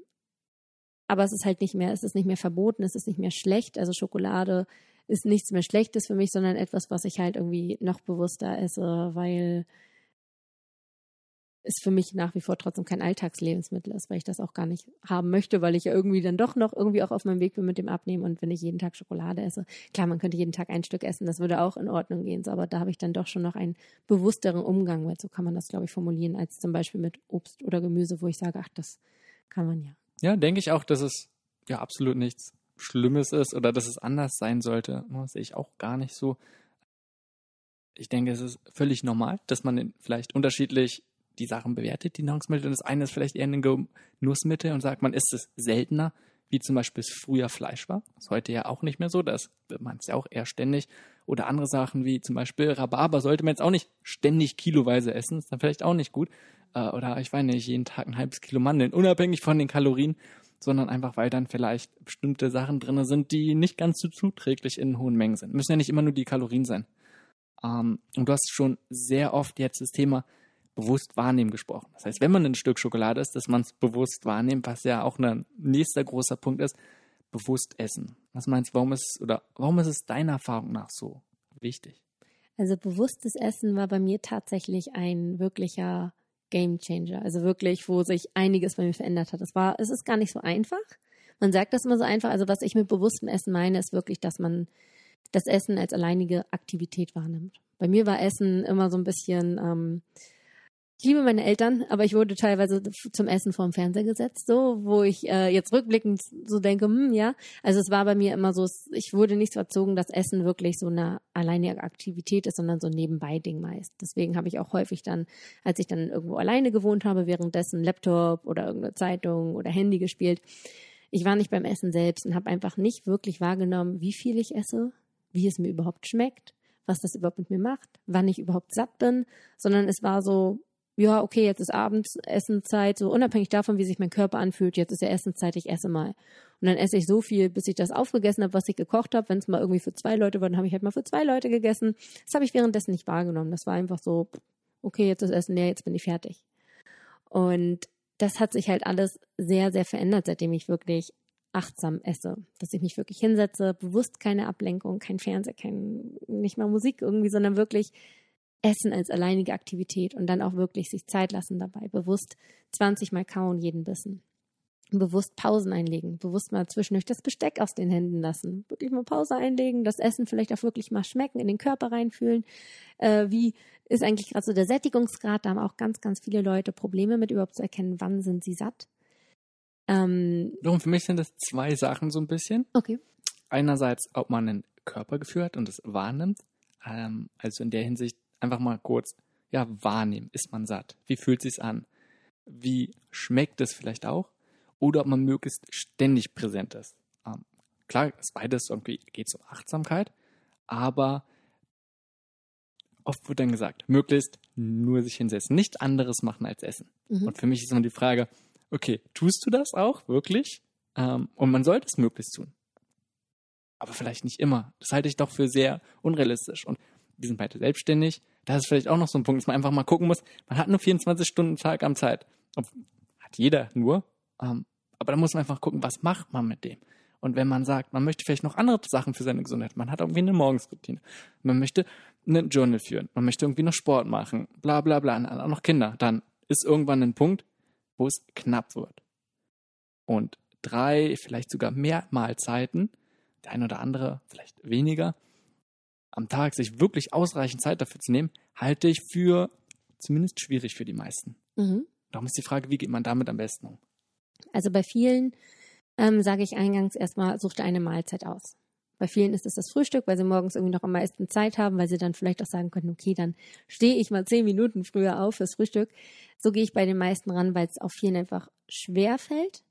aber es ist halt nicht mehr, es ist nicht mehr verboten, es ist nicht mehr schlecht. Also Schokolade ist nichts mehr Schlechtes für mich, sondern etwas, was ich halt irgendwie noch bewusster esse, weil es für mich nach wie vor trotzdem kein Alltagslebensmittel ist, weil ich das auch gar nicht haben möchte, weil ich ja irgendwie dann doch noch irgendwie auch auf meinem Weg bin mit dem Abnehmen und wenn ich jeden Tag Schokolade esse, klar, man könnte jeden Tag ein Stück essen, das würde auch in Ordnung gehen, so, aber da habe ich dann doch schon noch einen bewussteren Umgang mit, so kann man das, glaube ich, formulieren, als zum Beispiel mit Obst oder Gemüse, wo ich sage, ach, das kann man ja. Ja, denke ich auch, dass es ja absolut nichts Schlimmes ist oder dass es anders sein sollte. Das sehe ich auch gar nicht so. Ich denke, es ist völlig normal, dass man vielleicht unterschiedlich die Sachen bewertet, die Nahrungsmittel. Und das eine ist vielleicht eher ein Genussmittel und sagt, man isst es seltener, wie zum Beispiel es früher Fleisch war. Das ist heute ja auch nicht mehr so. Das man es ja auch eher ständig. Oder andere Sachen wie zum Beispiel Rhabarber sollte man jetzt auch nicht ständig kiloweise essen. Ist dann vielleicht auch nicht gut äh, oder ich weiß nicht, jeden Tag ein halbes Kilo Mandeln, unabhängig von den Kalorien, sondern einfach, weil dann vielleicht bestimmte Sachen drin sind, die nicht ganz so zuträglich in hohen Mengen sind. Müssen ja nicht immer nur die Kalorien sein. Ähm, und du hast schon sehr oft jetzt das Thema bewusst wahrnehmen gesprochen. Das heißt, wenn man ein Stück Schokolade isst, dass man es bewusst wahrnimmt, was ja auch ein nächster großer Punkt ist, bewusst essen. Was meinst du, warum ist, oder warum ist es deiner Erfahrung nach so wichtig? Also bewusstes Essen war bei mir tatsächlich ein wirklicher Game Changer. Also wirklich, wo sich einiges bei mir verändert hat. Es war, es ist gar nicht so einfach. Man sagt das immer so einfach. Also was ich mit bewusstem Essen meine, ist wirklich, dass man das Essen als alleinige Aktivität wahrnimmt. Bei mir war Essen immer so ein bisschen, ähm, ich liebe meine Eltern, aber ich wurde teilweise zum Essen vorm Fernseher gesetzt, so, wo ich äh, jetzt rückblickend so denke, hm, ja. Also es war bei mir immer so, ich wurde nicht so erzogen, dass Essen wirklich so eine alleinige Aktivität ist, sondern so ein Nebenbei-Ding meist. Deswegen habe ich auch häufig dann, als ich dann irgendwo alleine gewohnt habe, währenddessen Laptop oder irgendeine Zeitung oder Handy gespielt. Ich war nicht beim Essen selbst und habe einfach nicht wirklich wahrgenommen, wie viel ich esse, wie es mir überhaupt schmeckt, was das überhaupt mit mir macht, wann ich überhaupt satt bin, sondern es war so, ja, okay, jetzt ist abends Essenszeit, so unabhängig davon, wie sich mein Körper anfühlt, jetzt ist ja Essenszeit, ich esse mal. Und dann esse ich so viel, bis ich das aufgegessen habe, was ich gekocht habe. Wenn es mal irgendwie für zwei Leute war, dann habe ich halt mal für zwei Leute gegessen. Das habe ich währenddessen nicht wahrgenommen. Das war einfach so, okay, jetzt ist Essen leer, jetzt bin ich fertig. Und das hat sich halt alles sehr, sehr verändert, seitdem ich wirklich achtsam esse. Dass ich mich wirklich hinsetze, bewusst keine Ablenkung, kein Fernseher, kein, nicht mal Musik irgendwie, sondern wirklich Essen als alleinige Aktivität und dann auch wirklich sich Zeit lassen dabei. Bewusst 20 Mal kauen jeden Bissen. Bewusst Pausen einlegen, bewusst mal zwischendurch das Besteck aus den Händen lassen, wirklich mal Pause einlegen, das Essen vielleicht auch wirklich mal schmecken, in den Körper reinfühlen. Äh, wie ist eigentlich gerade so der Sättigungsgrad? Da haben auch ganz, ganz viele Leute Probleme mit überhaupt zu erkennen, wann sind sie satt. Ähm, Darum für mich sind das zwei Sachen so ein bisschen. Okay. Einerseits, ob man ein Körpergefühl hat und es wahrnimmt. Ähm, also in der Hinsicht einfach mal kurz, ja, wahrnehmen. Ist man satt? Wie fühlt sich's an? Wie schmeckt es vielleicht auch? Oder ob man möglichst ständig präsent ist. Ähm, klar, das beides irgendwie geht um Achtsamkeit, aber oft wird dann gesagt, möglichst nur sich hinsetzen, nichts anderes machen als essen. Mhm. Und für mich ist immer die Frage, okay, tust du das auch wirklich? Ähm, und man sollte es möglichst tun. Aber vielleicht nicht immer. Das halte ich doch für sehr unrealistisch. Und wir sind beide selbstständig. Das ist vielleicht auch noch so ein Punkt, dass man einfach mal gucken muss. Man hat nur 24 Stunden Tag am Zeit. Hat jeder nur. Ähm, aber da muss man einfach gucken, was macht man mit dem. Und wenn man sagt, man möchte vielleicht noch andere Sachen für seine Gesundheit, man hat irgendwie eine Morgensroutine, man möchte einen Journal führen, man möchte irgendwie noch Sport machen, bla bla bla, und auch noch Kinder, dann ist irgendwann ein Punkt, wo es knapp wird. Und drei, vielleicht sogar mehr Mahlzeiten, der ein oder andere vielleicht weniger, am Tag sich wirklich ausreichend Zeit dafür zu nehmen, halte ich für zumindest schwierig für die meisten. Mhm. Darum ist die Frage, wie geht man damit am besten um? Also bei vielen ähm, sage ich eingangs erstmal, such dir eine Mahlzeit aus. Bei vielen ist es das Frühstück, weil sie morgens irgendwie noch am meisten Zeit haben, weil sie dann vielleicht auch sagen können, okay, dann stehe ich mal zehn Minuten früher auf fürs Frühstück. So gehe ich bei den meisten ran, weil es auf vielen einfach schwer fällt.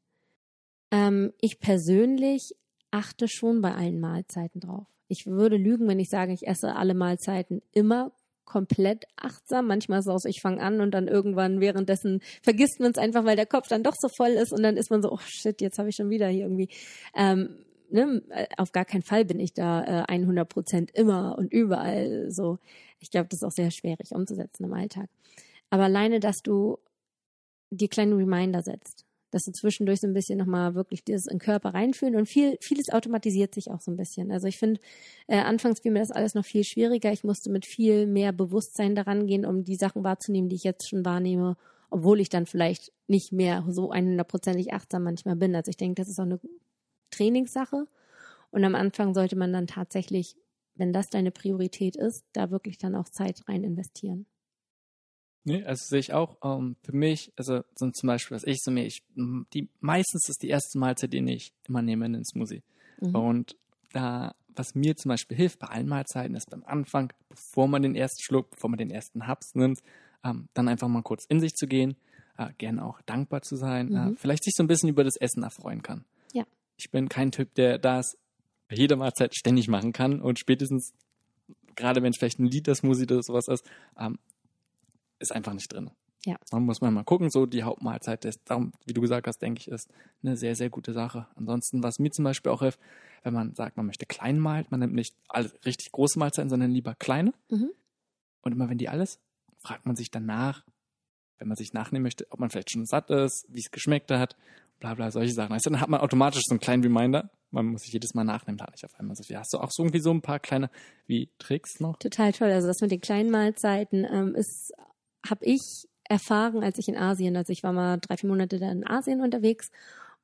Ähm, ich persönlich achte schon bei allen Mahlzeiten drauf. Ich würde lügen, wenn ich sage, ich esse alle Mahlzeiten immer komplett achtsam. Manchmal ist es auch so, ich fange an und dann irgendwann währenddessen vergisst man es einfach, weil der Kopf dann doch so voll ist und dann ist man so, oh shit, jetzt habe ich schon wieder hier irgendwie. Ähm, ne, auf gar keinen Fall bin ich da äh, 100 Prozent immer und überall so. Ich glaube, das ist auch sehr schwierig umzusetzen im Alltag. Aber alleine, dass du dir kleine Reminder setzt dass du zwischendurch so ein bisschen nochmal wirklich dieses in den Körper reinfühlen und viel, vieles automatisiert sich auch so ein bisschen. Also ich finde, äh, anfangs fiel mir das alles noch viel schwieriger. Ich musste mit viel mehr Bewusstsein daran gehen, um die Sachen wahrzunehmen, die ich jetzt schon wahrnehme, obwohl ich dann vielleicht nicht mehr so 100%ig achtsam manchmal bin. Also ich denke, das ist auch eine Trainingssache. Und am Anfang sollte man dann tatsächlich, wenn das deine Priorität ist, da wirklich dann auch Zeit rein investieren. Nee, also sehe ich auch. Ähm, für mich, also so zum Beispiel, was ich so mir, ich, die meistens ist die erste Mahlzeit, die ich immer nehme in den Smoothie. Mhm. Und da, was mir zum Beispiel hilft bei allen Mahlzeiten, ist beim Anfang, bevor man den ersten Schluck, bevor man den ersten Haps nimmt, ähm, dann einfach mal kurz in sich zu gehen, äh, gerne auch dankbar zu sein, äh, mhm. äh, vielleicht sich so ein bisschen über das Essen erfreuen kann. Ja. Ich bin kein Typ, der das bei jeder Mahlzeit ständig machen kann und spätestens gerade wenn es vielleicht ein Liter Smoothie oder sowas ist, ähm, ist einfach nicht drin. Ja. Man muss man mal gucken, so die Hauptmahlzeit ist, darum, wie du gesagt hast, denke ich, ist eine sehr, sehr gute Sache. Ansonsten, was mir zum Beispiel auch hilft, wenn man sagt, man möchte klein malt, man nimmt nicht alle richtig große Mahlzeiten, sondern lieber kleine. Mhm. Und immer wenn die alles, fragt man sich danach, wenn man sich nachnehmen möchte, ob man vielleicht schon satt ist, wie es geschmeckt hat, bla bla, solche Sachen. Also dann hat man automatisch so einen kleinen Reminder. Man muss sich jedes Mal nachnehmen, da nicht auf einmal so viel. Hast du auch so irgendwie so ein paar kleine wie Tricks noch? Total toll. Also das mit den kleinen Mahlzeiten ähm, ist habe ich erfahren, als ich in Asien, also ich war mal drei, vier Monate da in Asien unterwegs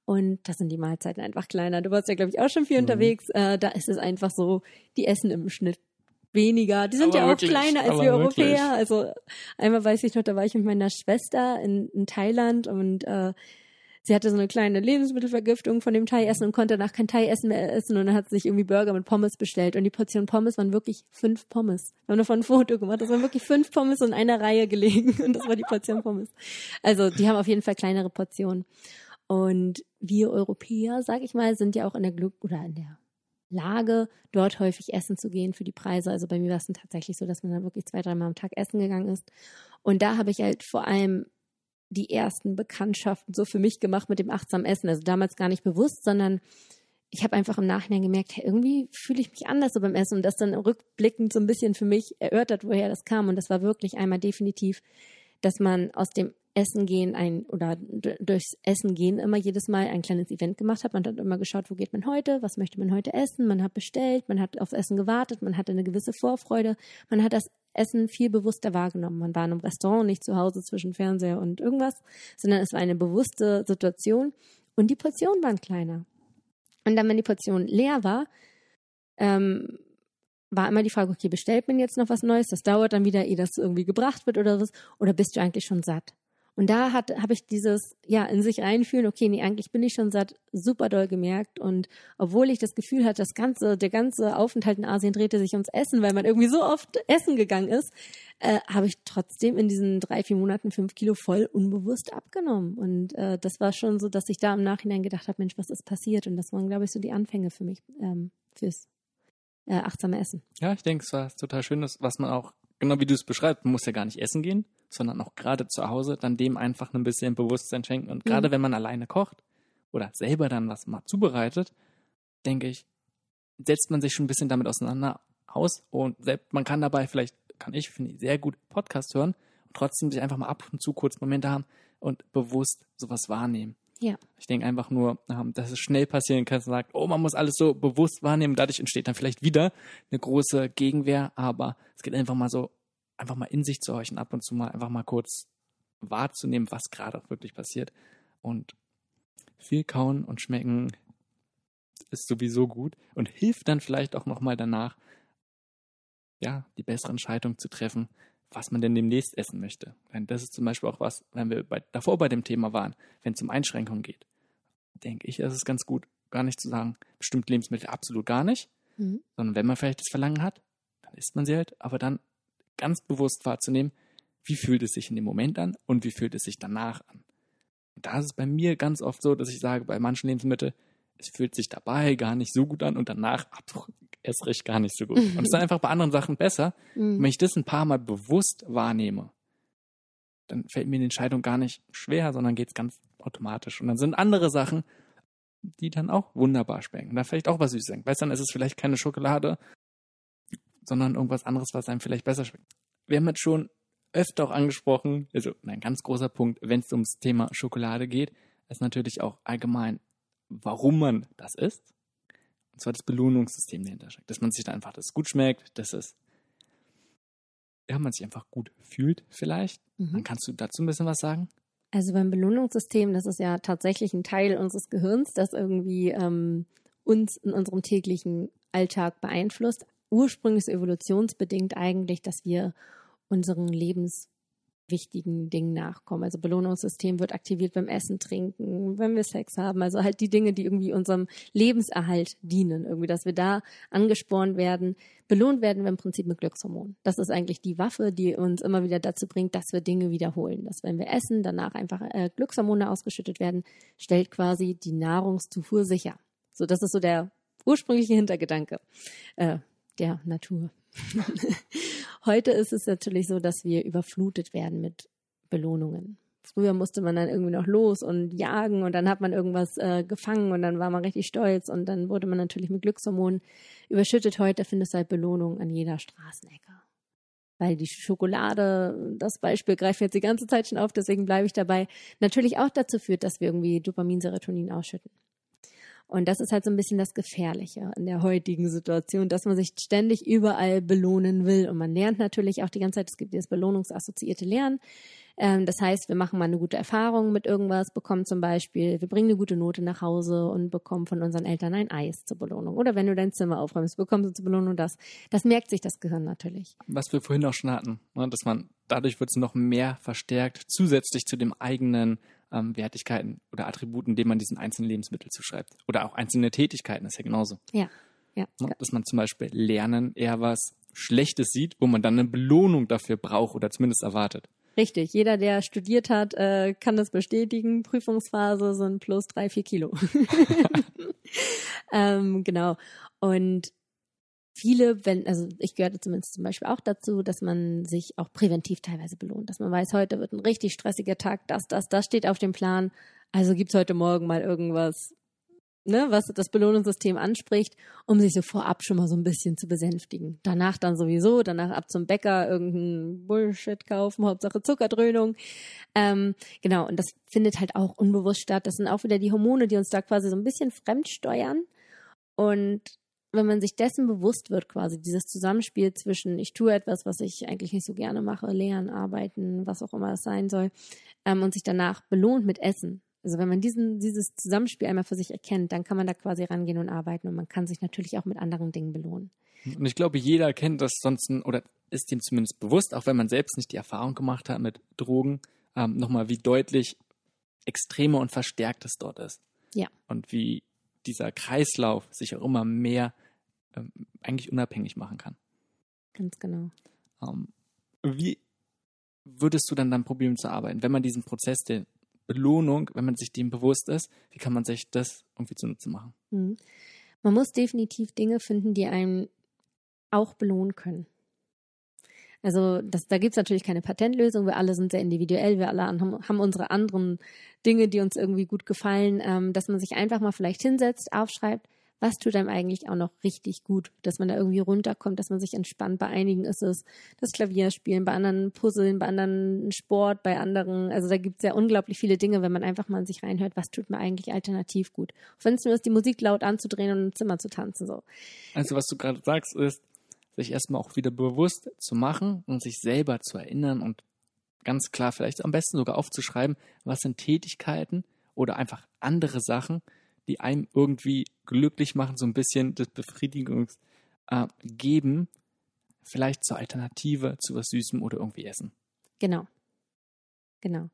Und da sind die Mahlzeiten einfach kleiner. Du warst ja, glaube ich, auch schon viel Mhm. unterwegs. Äh, da ist es einfach so, die essen im Schnitt weniger. Die sind Aber ja auch wirklich, kleiner als wir wirklich. Europäer. Also einmal weiß ich noch, da war ich mit meiner Schwester in, in Thailand und äh, sie hatte so eine kleine Lebensmittelvergiftung von dem Thai-Essen und konnte danach kein Thai-Essen mehr essen und dann hat sie sich irgendwie Burger mit Pommes bestellt und die Portion Pommes waren wirklich fünf Pommes. Wir haben davon ein Foto gemacht, das waren wirklich fünf Pommes in einer Reihe gelegen und das war die Portion Pommes. Also die haben auf jeden Fall kleinere Portionen. Und wir Europäer, sag ich mal, sind ja auch in der Glück oder in der Lage, dort häufig essen zu gehen für die Preise. Also bei mir war es dann tatsächlich so, dass man dann wirklich zwei, dreimal am Tag essen gegangen ist. Und da habe ich halt vor allem die ersten Bekanntschaften so für mich gemacht mit dem achtsamen Essen. Also damals gar nicht bewusst, sondern ich habe einfach im Nachhinein gemerkt, hey, irgendwie fühle ich mich anders so beim Essen und das dann rückblickend so ein bisschen für mich erörtert, woher das kam. Und das war wirklich einmal definitiv, dass man aus dem Essen gehen ein oder durchs Essen gehen immer jedes Mal ein kleines Event gemacht hat. Man hat immer geschaut, wo geht man heute, was möchte man heute essen. Man hat bestellt, man hat aufs Essen gewartet, man hatte eine gewisse Vorfreude. Man hat das Essen viel bewusster wahrgenommen. Man war in einem Restaurant, nicht zu Hause zwischen Fernseher und irgendwas, sondern es war eine bewusste Situation und die Portionen waren kleiner. Und dann, wenn die Portion leer war, ähm, war immer die Frage, okay, bestellt man jetzt noch was Neues? Das dauert dann wieder, ehe das irgendwie gebracht wird oder was? Oder bist du eigentlich schon satt? Und da habe ich dieses ja in sich reinfühlen, okay, nee, eigentlich bin ich schon satt, super doll gemerkt und obwohl ich das Gefühl hatte, das ganze der ganze Aufenthalt in Asien drehte sich ums Essen, weil man irgendwie so oft essen gegangen ist, äh, habe ich trotzdem in diesen drei vier Monaten fünf Kilo voll unbewusst abgenommen und äh, das war schon so, dass ich da im Nachhinein gedacht habe, Mensch, was ist passiert? Und das waren glaube ich so die Anfänge für mich ähm, fürs äh, achtsame Essen. Ja, ich denke, es war total schön, dass, was man auch, genau wie du es beschreibst, man muss ja gar nicht essen gehen, sondern auch gerade zu Hause dann dem einfach ein bisschen Bewusstsein schenken. Und gerade Mhm. wenn man alleine kocht oder selber dann was mal zubereitet, denke ich, setzt man sich schon ein bisschen damit auseinander aus und selbst, man kann dabei vielleicht, kann ich, finde ich, sehr gut Podcast hören und trotzdem sich einfach mal ab und zu kurz Momente haben und bewusst sowas wahrnehmen. Ja. Ich denke einfach nur, ähm, dass es schnell passieren kann, dass man sagt, oh, man muss alles so bewusst wahrnehmen. Dadurch entsteht dann vielleicht wieder eine große Gegenwehr, aber es geht einfach mal so, einfach mal in sich zu horchen, ab und zu mal einfach mal kurz wahrzunehmen, was gerade auch wirklich passiert. Und viel kauen und schmecken ist sowieso gut und hilft dann vielleicht auch nochmal danach, ja, die bessere Entscheidung zu treffen, was man denn demnächst essen möchte. Denn das ist zum Beispiel auch was, wenn wir bei, davor bei dem Thema waren, wenn es um Einschränkungen geht, denke ich, ist es ganz gut, gar nicht zu sagen, bestimmte Lebensmittel absolut gar nicht, Mhm. sondern wenn man vielleicht das Verlangen hat, dann isst man sie halt, aber dann ganz bewusst wahrzunehmen, wie fühlt es sich in dem Moment an und wie fühlt es sich danach an. Und da ist es bei mir ganz oft so, dass ich sage, bei manchen Lebensmitteln, es fühlt sich dabei gar nicht so gut an und danach ach, erst recht gar nicht so gut. Und es ist dann einfach bei anderen Sachen besser. Mhm. wenn ich das ein paar Mal bewusst wahrnehme, dann fällt mir die Entscheidung gar nicht schwer, sondern geht es ganz automatisch. Und dann sind andere Sachen, die dann auch wunderbar schmecken. Da vielleicht auch was Süßes. Weißt du, dann ist es vielleicht keine Schokolade, sondern irgendwas anderes, was einem vielleicht besser schmeckt. Wir haben jetzt schon öfter auch angesprochen, also ein ganz großer Punkt, wenn es ums Thema Schokolade geht, ist natürlich auch allgemein, warum man das isst. Und zwar das Belohnungssystem dahinter steckt. Dass man sich da einfach, dass es gut schmeckt, dass es, ja, man sich einfach gut fühlt vielleicht. Mhm. Dann kannst du dazu ein bisschen was sagen? Also beim Belohnungssystem, das ist ja tatsächlich ein Teil unseres Gehirns, das irgendwie ähm, uns in unserem täglichen Alltag beeinflusst. Ursprünglich evolutionsbedingt eigentlich, dass wir unseren lebenswichtigen Dingen nachkommen. Also Belohnungssystem wird aktiviert beim Essen, Trinken, wenn wir Sex haben. Also halt die Dinge, die irgendwie unserem Lebenserhalt dienen. Irgendwie, dass wir da angespornt werden. Belohnt werden wir im Prinzip mit Glückshormonen. Das ist eigentlich die Waffe, die uns immer wieder dazu bringt, dass wir Dinge wiederholen. Dass wenn wir essen, danach einfach äh, Glückshormone ausgeschüttet werden, stellt quasi die Nahrungszufuhr sicher. So, das ist so der ursprüngliche Hintergedanke äh, der Natur. Heute ist es natürlich so, dass wir überflutet werden mit Belohnungen. Früher musste man dann irgendwie noch los und jagen und dann hat man irgendwas äh, gefangen und dann war man richtig stolz und dann wurde man natürlich mit Glückshormonen überschüttet. Heute findest du halt Belohnungen an jeder Straßenecke. Weil die Schokolade, das Beispiel greift jetzt die ganze Zeit schon auf, deswegen bleibe ich dabei, natürlich auch dazu führt, dass wir irgendwie Dopamin, Serotonin ausschütten. Und das ist halt so ein bisschen das Gefährliche in der heutigen Situation, dass man sich ständig überall belohnen will. Und man lernt natürlich auch die ganze Zeit, es gibt dieses belohnungsassoziierte Lernen. Ähm, das heißt, wir machen mal eine gute Erfahrung mit irgendwas, bekommen zum Beispiel, wir bringen eine gute Note nach Hause und bekommen von unseren Eltern ein Eis zur Belohnung. Oder wenn du dein Zimmer aufräumst, bekommst du zur Belohnung das. Das merkt sich das Gehirn natürlich. Was wir vorhin auch schon hatten, ne, dass man dadurch wird es noch mehr verstärkt, zusätzlich zu den eigenen ähm, Wertigkeiten oder Attributen, denen man diesen einzelnen Lebensmittel zuschreibt. Oder auch einzelne Tätigkeiten, ist ja genauso. Ja. ja. Ne, dass man zum Beispiel Lernen eher was Schlechtes sieht, wo man dann eine Belohnung dafür braucht oder zumindest erwartet. Richtig, jeder, der studiert hat, äh, kann das bestätigen. Prüfungsphase sind plus drei, vier Kilo. ähm, genau. Und viele, wenn, also ich gehörte zumindest zum Beispiel auch dazu, dass man sich auch präventiv teilweise belohnt, dass man weiß, heute wird ein richtig stressiger Tag, das, das, das steht auf dem Plan. Also gibt's heute Morgen mal irgendwas, ne, was das Belohnungssystem anspricht, um sich so vorab schon mal so ein bisschen zu besänftigen. Danach dann sowieso, danach ab zum Bäcker irgendein Bullshit kaufen, Hauptsache Zuckerdröhnung. Ähm, genau, und das findet halt auch unbewusst statt. Das sind auch wieder die Hormone, die uns da quasi so ein bisschen fremd steuern. Und wenn man sich dessen bewusst wird, quasi dieses Zusammenspiel zwischen ich tue etwas, was ich eigentlich nicht so gerne mache, lernen, arbeiten, was auch immer es sein soll, ähm, und sich danach belohnt mit Essen, also wenn man diesen, dieses Zusammenspiel einmal für sich erkennt, dann kann man da quasi rangehen und arbeiten und man kann sich natürlich auch mit anderen Dingen belohnen. Und ich glaube, jeder kennt das sonst oder ist ihm zumindest bewusst, auch wenn man selbst nicht die Erfahrung gemacht hat mit Drogen, ähm, nochmal, wie deutlich extremer und verstärkt es dort ist. Ja. Und wie dieser Kreislauf sich auch immer mehr ähm, eigentlich unabhängig machen kann. Ganz genau. Ähm, wie würdest du dann dann probieren zu arbeiten, wenn man diesen Prozess der Belohnung, wenn man sich dem bewusst ist, wie kann man sich das irgendwie zunutze machen? Mhm. Man muss definitiv Dinge finden, die einem auch belohnen können. Also das, da gibt's natürlich keine Patentlösung. Wir alle sind sehr individuell. Wir alle haben, haben unsere anderen Dinge, die uns irgendwie gut gefallen. Ähm, dass man sich einfach mal vielleicht hinsetzt, aufschreibt, was tut einem eigentlich auch noch richtig gut, dass man da irgendwie runterkommt, dass man sich entspannt. Bei einigen ist es das Klavierspielen, bei anderen Puzzeln, bei anderen Sport, bei anderen, also da gibt es ja unglaublich viele Dinge, wenn man einfach mal in sich reinhört, was tut mir eigentlich alternativ gut. Wenn es nur ist, die Musik laut anzudrehen und im Zimmer zu tanzen. so. Also was du gerade sagst, ist, sich erstmal auch wieder bewusst zu machen und sich selber zu erinnern und ganz klar vielleicht am besten sogar aufzuschreiben, was sind Tätigkeiten oder einfach andere Sachen, die einem irgendwie glücklich machen, so ein bisschen das Befriedigungs äh, geben, vielleicht zur Alternative zu was Süßem oder irgendwie essen. Genau. Genau.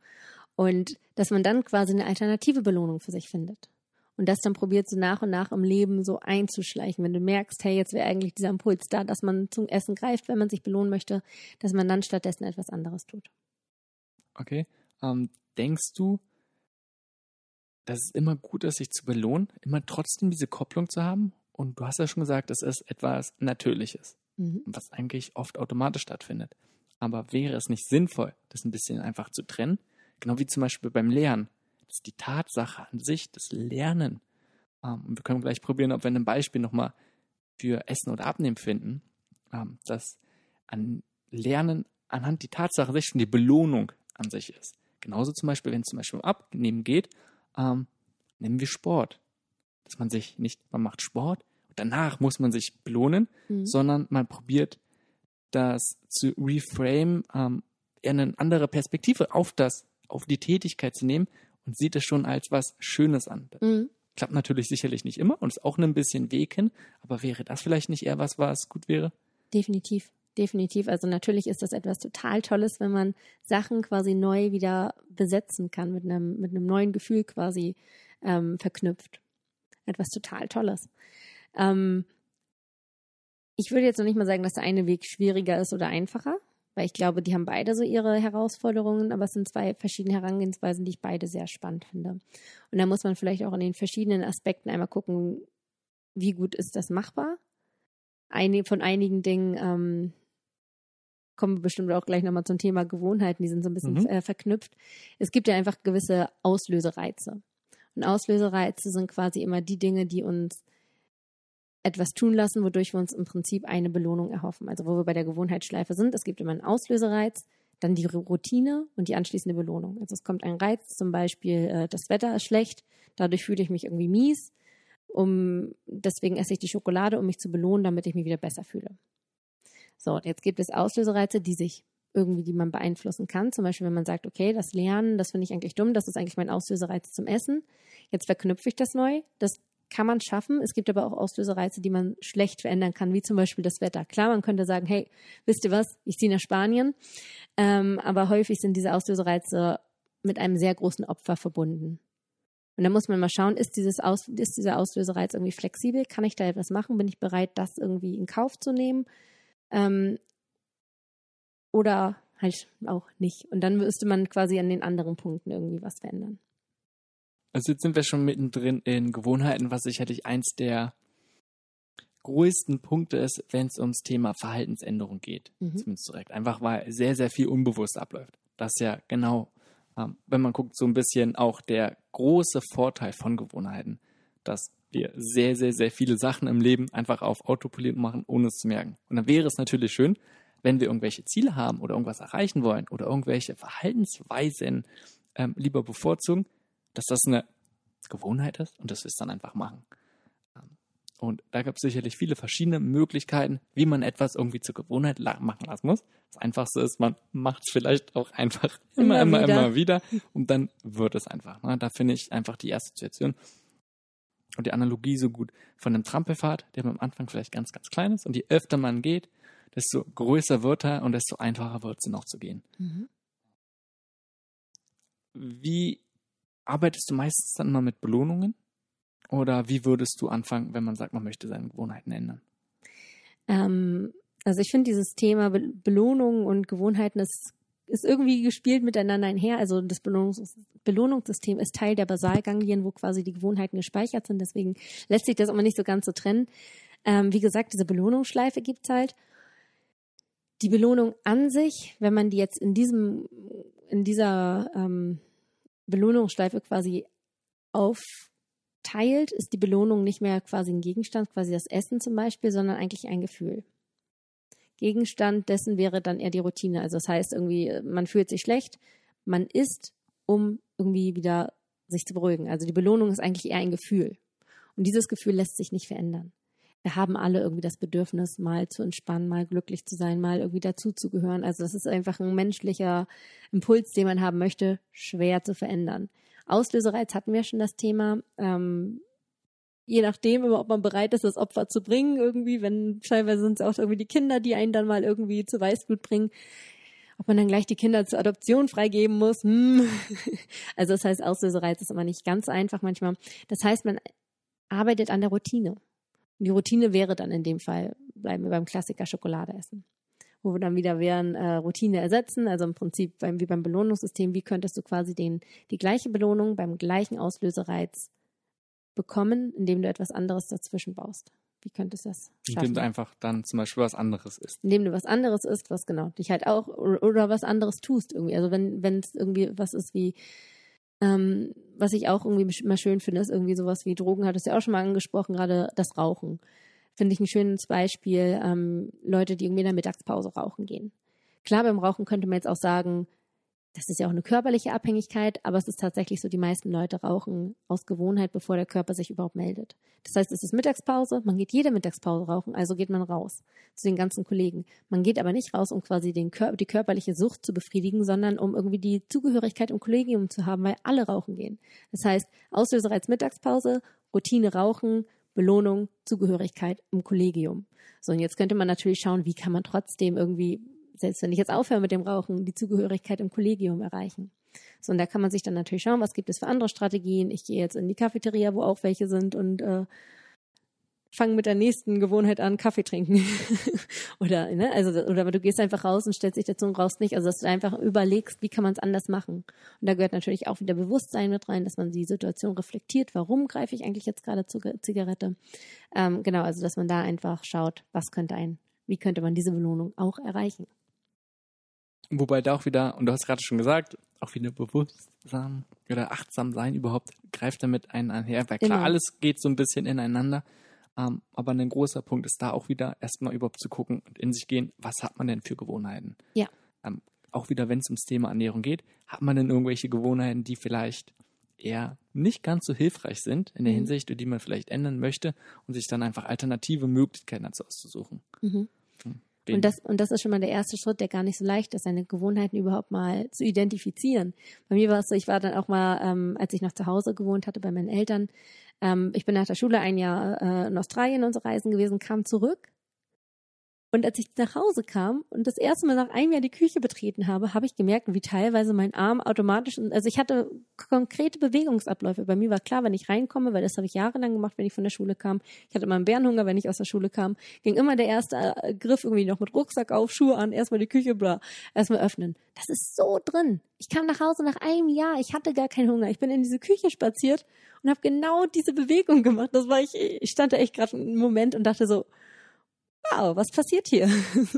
Und dass man dann quasi eine alternative Belohnung für sich findet. Und das dann probiert so nach und nach im Leben so einzuschleichen. Wenn du merkst, hey, jetzt wäre eigentlich dieser Impuls da, dass man zum Essen greift, wenn man sich belohnen möchte, dass man dann stattdessen etwas anderes tut. Okay. Ähm, denkst du, dass es immer gut ist, sich zu belohnen, immer trotzdem diese Kopplung zu haben. Und du hast ja schon gesagt, es ist etwas Natürliches, mhm. was eigentlich oft automatisch stattfindet. Aber wäre es nicht sinnvoll, das ein bisschen einfach zu trennen? Genau wie zum Beispiel beim Lernen. Ist die Tatsache an sich, das Lernen. Ähm, und wir können gleich probieren, ob wir ein Beispiel nochmal für Essen oder Abnehmen finden, ähm, dass an Lernen anhand die Tatsache sich schon die Belohnung an sich ist. Genauso zum Beispiel, wenn es zum Beispiel um Abnehmen geht ähm, nehmen wir Sport. Dass man sich nicht, man macht Sport und danach muss man sich belohnen, mhm. sondern man probiert das zu reframe, ähm, eher eine andere Perspektive auf das, auf die Tätigkeit zu nehmen und sieht es schon als was Schönes an. Mhm. Klappt natürlich sicherlich nicht immer und ist auch ein bisschen Weg hin, aber wäre das vielleicht nicht eher was, was gut wäre? Definitiv definitiv. Also natürlich ist das etwas total Tolles, wenn man Sachen quasi neu wieder besetzen kann, mit einem, mit einem neuen Gefühl quasi ähm, verknüpft. Etwas total Tolles. Ähm, ich würde jetzt noch nicht mal sagen, dass der eine Weg schwieriger ist oder einfacher, weil ich glaube, die haben beide so ihre Herausforderungen, aber es sind zwei verschiedene Herangehensweisen, die ich beide sehr spannend finde. Und da muss man vielleicht auch in den verschiedenen Aspekten einmal gucken, wie gut ist das machbar? Eine, von einigen Dingen ähm, kommen wir bestimmt auch gleich nochmal zum Thema Gewohnheiten, die sind so ein bisschen mhm. äh, verknüpft. Es gibt ja einfach gewisse Auslösereize. Und Auslösereize sind quasi immer die Dinge, die uns etwas tun lassen, wodurch wir uns im Prinzip eine Belohnung erhoffen. Also wo wir bei der Gewohnheitsschleife sind, es gibt immer einen Auslösereiz, dann die Routine und die anschließende Belohnung. Also es kommt ein Reiz, zum Beispiel äh, das Wetter ist schlecht, dadurch fühle ich mich irgendwie mies. um deswegen esse ich die Schokolade, um mich zu belohnen, damit ich mich wieder besser fühle. So, jetzt gibt es Auslösereize, die sich irgendwie, die man beeinflussen kann. Zum Beispiel, wenn man sagt, okay, das Lernen, das finde ich eigentlich dumm, das ist eigentlich mein Auslösereiz zum Essen. Jetzt verknüpfe ich das neu. Das kann man schaffen. Es gibt aber auch Auslösereize, die man schlecht verändern kann, wie zum Beispiel das Wetter. Klar, man könnte sagen, hey, wisst ihr was, ich ziehe nach Spanien. Ähm, aber häufig sind diese Auslösereize mit einem sehr großen Opfer verbunden. Und da muss man mal schauen, ist, dieses Aus, ist dieser Auslösereiz irgendwie flexibel? Kann ich da etwas machen? Bin ich bereit, das irgendwie in Kauf zu nehmen? Ähm, oder halt auch nicht. Und dann müsste man quasi an den anderen Punkten irgendwie was verändern. Also jetzt sind wir schon mittendrin in Gewohnheiten, was sicherlich eins der größten Punkte ist, wenn es ums Thema Verhaltensänderung geht. Mhm. Zumindest direkt. Einfach weil sehr, sehr viel unbewusst abläuft. Das ist ja genau, ähm, wenn man guckt, so ein bisschen auch der große Vorteil von Gewohnheiten, dass wir sehr, sehr, sehr viele Sachen im Leben einfach auf Autopilot machen, ohne es zu merken. Und dann wäre es natürlich schön, wenn wir irgendwelche Ziele haben oder irgendwas erreichen wollen oder irgendwelche Verhaltensweisen ähm, lieber bevorzugen, dass das eine Gewohnheit ist und dass wir es dann einfach machen. Ähm, und da gibt es sicherlich viele verschiedene Möglichkeiten, wie man etwas irgendwie zur Gewohnheit machen lassen muss. Das Einfachste ist, man macht es vielleicht auch einfach immer, immer, immer wieder. immer wieder und dann wird es einfach. Ne? Da finde ich einfach die Assoziation und die Analogie so gut von einem Trampelfahrt, der am Anfang vielleicht ganz, ganz klein ist und je öfter man geht, desto größer wird er und desto einfacher wird es noch zu gehen. Mhm. Wie arbeitest du meistens dann immer mit Belohnungen? Oder wie würdest du anfangen, wenn man sagt, man möchte seine Gewohnheiten ändern? Ähm, also ich finde dieses Thema Be Belohnungen und Gewohnheiten ist, ist irgendwie gespielt miteinander einher. Also das Belohnungs Belohnungssystem ist Teil der Basalganglien, wo quasi die Gewohnheiten gespeichert sind. Deswegen lässt sich das immer nicht so ganz so trennen. Ähm, wie gesagt, diese Belohnungsschleife gibt es halt. Die Belohnung an sich, wenn man die jetzt in diesem, in dieser ähm, Belohnungsschleife quasi aufteilt, ist die Belohnung nicht mehr quasi ein Gegenstand, quasi das Essen zum Beispiel, sondern eigentlich ein Gefühl. Gegenstand dessen wäre dann eher die Routine. Also das heißt irgendwie, man fühlt sich schlecht, man isst, um irgendwie wieder sich zu beruhigen. Also die Belohnung ist eigentlich eher ein Gefühl. Und dieses Gefühl lässt sich nicht verändern. Wir haben alle irgendwie das Bedürfnis, mal zu entspannen, mal glücklich zu sein, mal irgendwie dazuzugehören. Also das ist einfach ein menschlicher Impuls, den man haben möchte, schwer zu verändern. Auslösereiz hatten wir schon das Thema. Ähm, je nachdem, ob man bereit ist, das Opfer zu bringen, irgendwie, wenn teilweise sind es auch irgendwie die Kinder, die einen dann mal irgendwie zu Weißblut bringen, ob man dann gleich die Kinder zur Adoption freigeben muss. Hm. Also das heißt, Auslösereiz ist immer nicht ganz einfach manchmal. Das heißt, man arbeitet an der Routine. Die Routine wäre dann in dem Fall, bleiben wir beim Klassiker Schokolade essen. Wo wir dann wieder wären, äh, Routine ersetzen, also im Prinzip beim, wie beim Belohnungssystem, wie könntest du quasi den, die gleiche Belohnung beim gleichen Auslösereiz bekommen, indem du etwas anderes dazwischen baust. Wie könntest du das schaffen? Indem du einfach dann zum Beispiel was anderes isst. Indem du was anderes isst, was genau dich halt auch oder was anderes tust irgendwie. Also wenn wenn es irgendwie was ist wie ähm, was ich auch irgendwie mal schön finde, ist irgendwie sowas wie Drogen, hattest du ja auch schon mal angesprochen, gerade das Rauchen. Finde ich ein schönes Beispiel, ähm, Leute, die irgendwie in der Mittagspause rauchen gehen. Klar, beim Rauchen könnte man jetzt auch sagen, das ist ja auch eine körperliche Abhängigkeit, aber es ist tatsächlich so, die meisten Leute rauchen aus Gewohnheit, bevor der Körper sich überhaupt meldet. Das heißt, es ist Mittagspause, man geht jede Mittagspause rauchen, also geht man raus zu den ganzen Kollegen. Man geht aber nicht raus, um quasi den Kör die körperliche Sucht zu befriedigen, sondern um irgendwie die Zugehörigkeit im Kollegium zu haben, weil alle rauchen gehen. Das heißt, Auslösereiz Mittagspause, Routine rauchen, Belohnung, Zugehörigkeit im Kollegium. So, und jetzt könnte man natürlich schauen, wie kann man trotzdem irgendwie selbst wenn ich jetzt aufhöre mit dem Rauchen, die Zugehörigkeit im Kollegium erreichen. So, und da kann man sich dann natürlich schauen, was gibt es für andere Strategien. Ich gehe jetzt in die Cafeteria, wo auch welche sind und äh, fange mit der nächsten Gewohnheit an, Kaffee trinken. oder, ne, also, oder du gehst einfach raus und stellst dich dazu und rauchst nicht. Also, dass du einfach überlegst, wie kann man es anders machen. Und da gehört natürlich auch wieder Bewusstsein mit rein, dass man die Situation reflektiert. Warum greife ich eigentlich jetzt gerade zur Zigarette? Ähm, genau, also, dass man da einfach schaut, was könnte ein, wie könnte man diese Belohnung auch erreichen. Wobei da auch wieder, und du hast gerade schon gesagt, auch wieder bewusstsam oder achtsam sein überhaupt greift damit einen einher. Weil klar, Immer. alles geht so ein bisschen ineinander. Ähm, aber ein großer Punkt ist da auch wieder erstmal überhaupt zu gucken und in sich gehen, was hat man denn für Gewohnheiten? Ja. Ähm, auch wieder, wenn es ums Thema Ernährung geht, hat man denn irgendwelche Gewohnheiten, die vielleicht eher nicht ganz so hilfreich sind in der Mhm. Hinsicht, die man vielleicht ändern möchte und sich dann einfach alternative Möglichkeiten dazu auszusuchen. Mhm. Und das, und das ist schon mal der erste Schritt, der gar nicht so leicht ist, seine Gewohnheiten überhaupt mal zu identifizieren. Bei mir war es so, ich war dann auch mal, ähm, als ich noch zu Hause gewohnt hatte bei meinen Eltern, ähm, ich bin nach der Schule ein Jahr äh, in Australien unsere Reisen gewesen, kam zurück. Und als ich nach Hause kam und das erste Mal nach einem Jahr die Küche betreten habe, habe ich gemerkt, wie teilweise mein Arm automatisch, also ich hatte konkrete Bewegungsabläufe. Bei mir war klar, wenn ich reinkomme, weil das habe ich jahrelang gemacht, wenn ich von der Schule kam. Ich hatte immer einen Bärenhunger, wenn ich aus der Schule kam. Ging immer der erste äh, Griff irgendwie noch mit Rucksack auf, Schuhe an, erstmal die Küche, bla, erstmal öffnen. Das ist so drin. Ich kam nach Hause nach einem Jahr, ich hatte gar keinen Hunger. Ich bin in diese Küche spaziert und habe genau diese Bewegung gemacht. Das war ich, ich stand da echt gerade einen Moment und dachte so, wow, was passiert hier?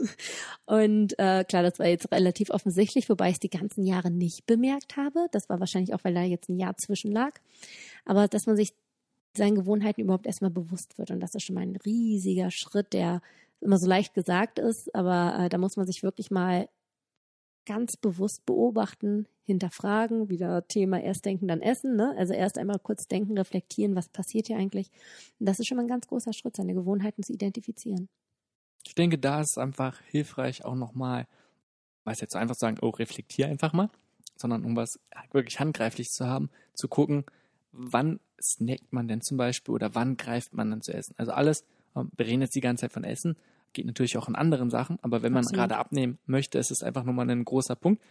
Und äh, klar, das war jetzt relativ offensichtlich, wobei ich es die ganzen Jahre nicht bemerkt habe. Das war wahrscheinlich auch, weil da jetzt ein Jahr zwischen lag. Aber dass man sich seinen Gewohnheiten überhaupt erstmal bewusst wird. Und das ist schon mal ein riesiger Schritt, der immer so leicht gesagt ist, aber äh, da muss man sich wirklich mal ganz bewusst beobachten, hinterfragen, wieder Thema erst denken, dann essen, ne? Also erst einmal kurz denken, reflektieren, was passiert hier eigentlich. Und das ist schon mal ein ganz großer Schritt, seine Gewohnheiten zu identifizieren. Ich denke, da ist es einfach hilfreich, auch nochmal, weiß jetzt so einfach sagen, oh, reflektier einfach mal, sondern um was wirklich handgreiflich zu haben, zu gucken, wann snackt man denn zum Beispiel oder wann greift man dann zu essen. Also alles, ähm, wir reden jetzt die ganze Zeit von Essen, geht natürlich auch in anderen Sachen, aber wenn man Absolut. gerade abnehmen möchte, ist es einfach nochmal ein großer Punkt.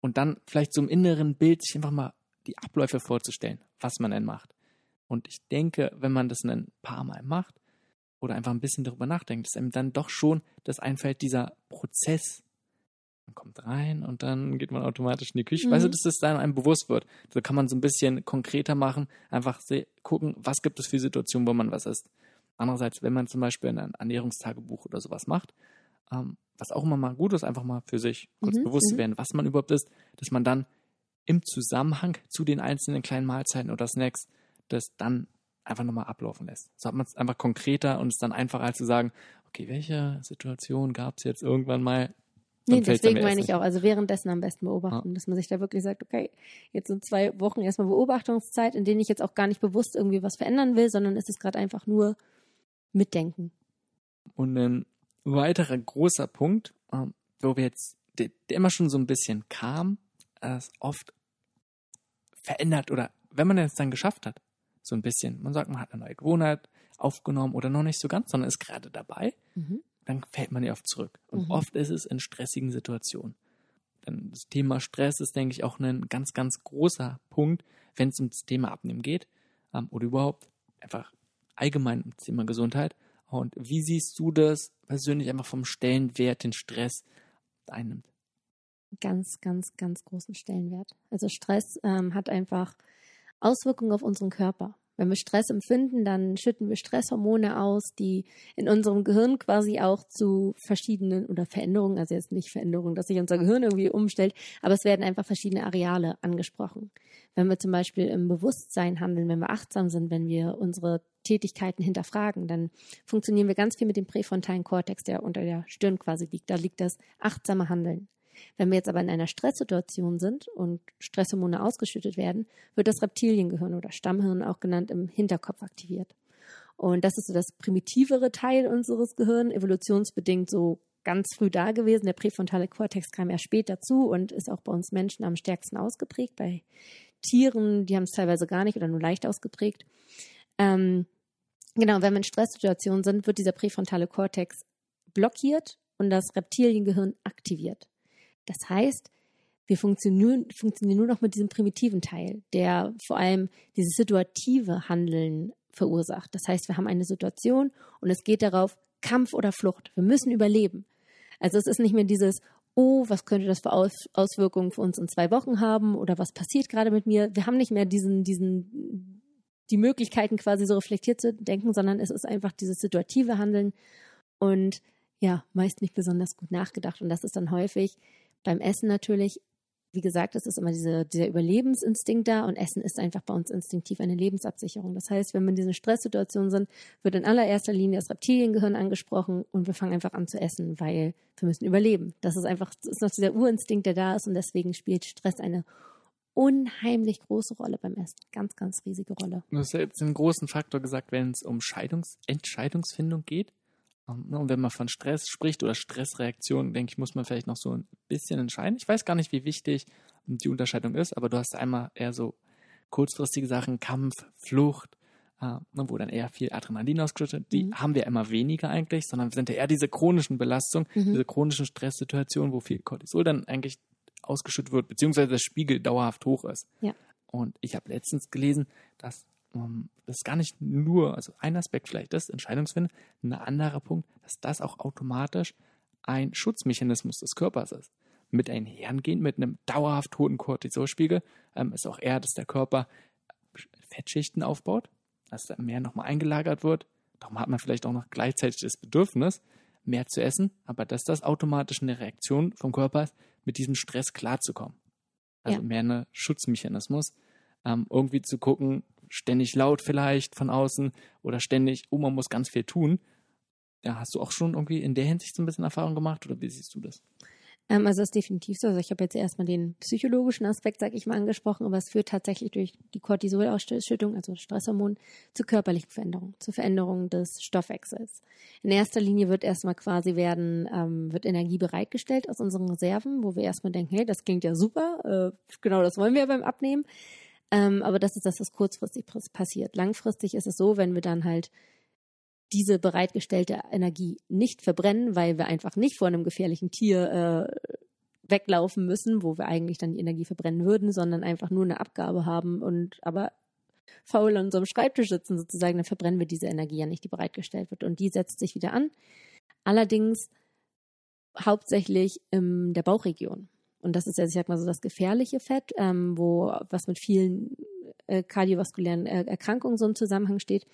Und dann vielleicht so im inneren Bild sich einfach mal die Abläufe vorzustellen, was man denn macht. Und ich denke, wenn man das ein paar Mal macht oder einfach ein bisschen darüber nachdenkt, dass einem dann doch schon das einfällt, dieser Prozess. Man kommt rein und dann geht man automatisch in die Küche. Mhm. Weißt du, dass das dann einem bewusst wird. So kann man so ein bisschen konkreter machen, einfach gucken, was gibt es für Situationen, wo man was isst. Andererseits, wenn man zum Beispiel ein Ernährungstagebuch oder sowas macht, ähm, was auch immer mal gut ist, einfach mal für sich kurz Mhm, bewusst zu mhm. werden, was man überhaupt isst, dass man dann im Zusammenhang zu den einzelnen kleinen Mahlzeiten oder Snacks das dann einfach nochmal ablaufen lässt. So hat man es einfach konkreter und es dann einfacher als zu sagen, okay, welche Situation gab es jetzt irgendwann mal? Nee, Dann deswegen meine ich auch. Also währenddessen am besten beobachten, dass man sich da wirklich sagt, okay, jetzt sind zwei Wochen erstmal Beobachtungszeit, in denen ich jetzt auch gar nicht bewusst irgendwie was verändern will, sondern es ist gerade einfach nur mitdenken. Und ein weiterer großer Punkt, ähm, wo wir jetzt, der, der immer schon so ein bisschen kam, ist oft verändert oder wenn man es dann geschafft hat, so ein bisschen, man sagt, man hat eine neue Gewohnheit aufgenommen oder noch nicht so ganz, sondern ist gerade dabei, Mhm. dann fällt man ja oft zurück. Und Mhm. oft ist es in stressigen Situationen. Denn das Thema Stress ist, denke ich, auch ein ganz, ganz großer Punkt, wenn es um das Thema Abnehmen geht ähm, oder überhaupt einfach allgemein um das Thema Gesundheit. Und wie siehst du das persönlich einfach vom Stellenwert, den Stress einnimmt? Ganz, ganz, ganz großen Stellenwert. Also Stress ähm, hat einfach Auswirkungen auf unseren Körper. Wenn wir Stress empfinden, dann schütten wir Stresshormone aus, die in unserem Gehirn quasi auch zu verschiedenen oder Veränderungen, also jetzt nicht Veränderungen, dass sich unser Gehirn irgendwie umstellt, aber es werden einfach verschiedene Areale angesprochen. Wenn wir zum Beispiel im Bewusstsein handeln, wenn wir achtsam sind, wenn wir unsere Tätigkeiten hinterfragen, dann funktionieren wir ganz viel mit dem präfrontalen Kortex, der unter der Stirn quasi liegt. Da liegt das achtsame Handeln. Wenn wir jetzt aber in einer Stresssituation sind und Stresshormone ausgeschüttet werden, wird das Reptiliengehirn oder Stammhirn auch genannt im Hinterkopf aktiviert. Und das ist so das primitivere Teil unseres Gehirns, evolutionsbedingt so ganz früh da gewesen. Der präfrontale Kortex kam erst spät dazu und ist auch bei uns Menschen am stärksten ausgeprägt. Bei Tieren, die haben es teilweise gar nicht oder nur leicht ausgeprägt. Ähm, genau, wenn wir in Stresssituationen sind, wird dieser präfrontale Kortex blockiert und das Reptiliengehirn aktiviert. Das heißt, wir funktionieren, funktionieren nur noch mit diesem primitiven Teil, der vor allem dieses situative Handeln verursacht. Das heißt, wir haben eine Situation und es geht darauf, Kampf oder Flucht. Wir müssen überleben. Also es ist nicht mehr dieses, oh, was könnte das für Aus Auswirkungen für uns in zwei Wochen haben oder was passiert gerade mit mir. Wir haben nicht mehr diesen, diesen, die Möglichkeiten quasi so reflektiert zu denken, sondern es ist einfach dieses situative Handeln und ja, meist nicht besonders gut nachgedacht. Und das ist dann häufig beim Essen natürlich, wie gesagt, es ist immer diese, dieser Überlebensinstinkt da und Essen ist einfach bei uns instinktiv eine Lebensabsicherung. Das heißt, wenn wir in diesen Stresssituationen sind, wird in allererster Linie das Reptiliengehirn angesprochen und wir fangen einfach an zu essen, weil wir müssen überleben. Das ist einfach, das ist noch dieser Urinstinkt, der da ist und deswegen spielt Stress eine unheimlich große Rolle beim Essen. Ganz, ganz riesige Rolle. Du hast ja jetzt einen großen Faktor gesagt, wenn es um Scheidungs Entscheidungsfindung geht. Ne, Und wenn man von Stress spricht oder Stressreaktion, denke ich, muss man vielleicht noch so ein bisschen entscheiden. Ich weiß gar nicht, wie wichtig die Unterscheidung ist, aber du hast einmal eher so kurzfristige Sachen, Kampf, Flucht, äh, ne, wo dann eher viel Adrenalin ausgeschüttet wird. Die Mhm. haben wir immer weniger eigentlich, sondern sind ja eher diese chronischen Belastungen, Mhm. diese chronischen Stresssituationen, wo viel Cortisol dann eigentlich ausgeschüttet wird, beziehungsweise der Spiegel dauerhaft hoch ist. Ja. Und ich habe letztens gelesen, dass ähm, das gar nicht nur, also ein Aspekt vielleicht ist, Entscheidungsfindung, ein anderer Punkt, dass das auch automatisch ein Schutzmechanismus des Körpers ist. Mit einhergehend mit einem dauerhaft hohen Cortisolspiegel ähm, ist auch eher, dass der Körper Fettschichten aufbaut, dass da mehr nochmal eingelagert wird. Darum hat man vielleicht auch noch gleichzeitig das Bedürfnis, mehr zu essen, aber dass das automatisch eine Reaktion vom Körper ist, mit diesem Stress klarzukommen. Also Ja. mehr ein Schutzmechanismus, ähm, irgendwie zu gucken, ständig laut vielleicht von außen oder ständig, oh, man muss ganz viel tun. Ja, hast du auch schon irgendwie in der Hinsicht so ein bisschen Erfahrung gemacht oder wie siehst du das? Ähm, also das ist definitiv so. Also ich habe jetzt erstmal den psychologischen Aspekt, sag ich mal, angesprochen, aber es führt tatsächlich durch die Cortisolausschüttung, also Stresshormon, zu körperlichen Veränderungen, zu Veränderungen des Stoffwechsels. In erster Linie wird erstmal quasi werden, ähm, wird Energie bereitgestellt aus unseren Reserven, wo wir erstmal denken, hey, das klingt ja super, äh, genau das wollen wir beim Abnehmen. Ähm, aber das ist das, was kurzfristig pass- passiert. Langfristig ist es so, wenn wir dann halt diese bereitgestellte Energie nicht verbrennen, weil wir einfach nicht vor einem gefährlichen Tier äh, weglaufen müssen, wo wir eigentlich dann die Energie verbrennen würden, sondern einfach nur eine Abgabe haben und aber faul an unserem Schreibtisch sitzen sozusagen, dann verbrennen wir diese Energie ja nicht, die bereitgestellt wird. Und die setzt sich wieder an. Allerdings hauptsächlich in der Bauchregion. Und das ist ja, ich sag mal so, das gefährliche Fett, ähm, wo was mit vielen äh, kardiovaskulären äh, Erkrankungen so im Zusammenhang steht.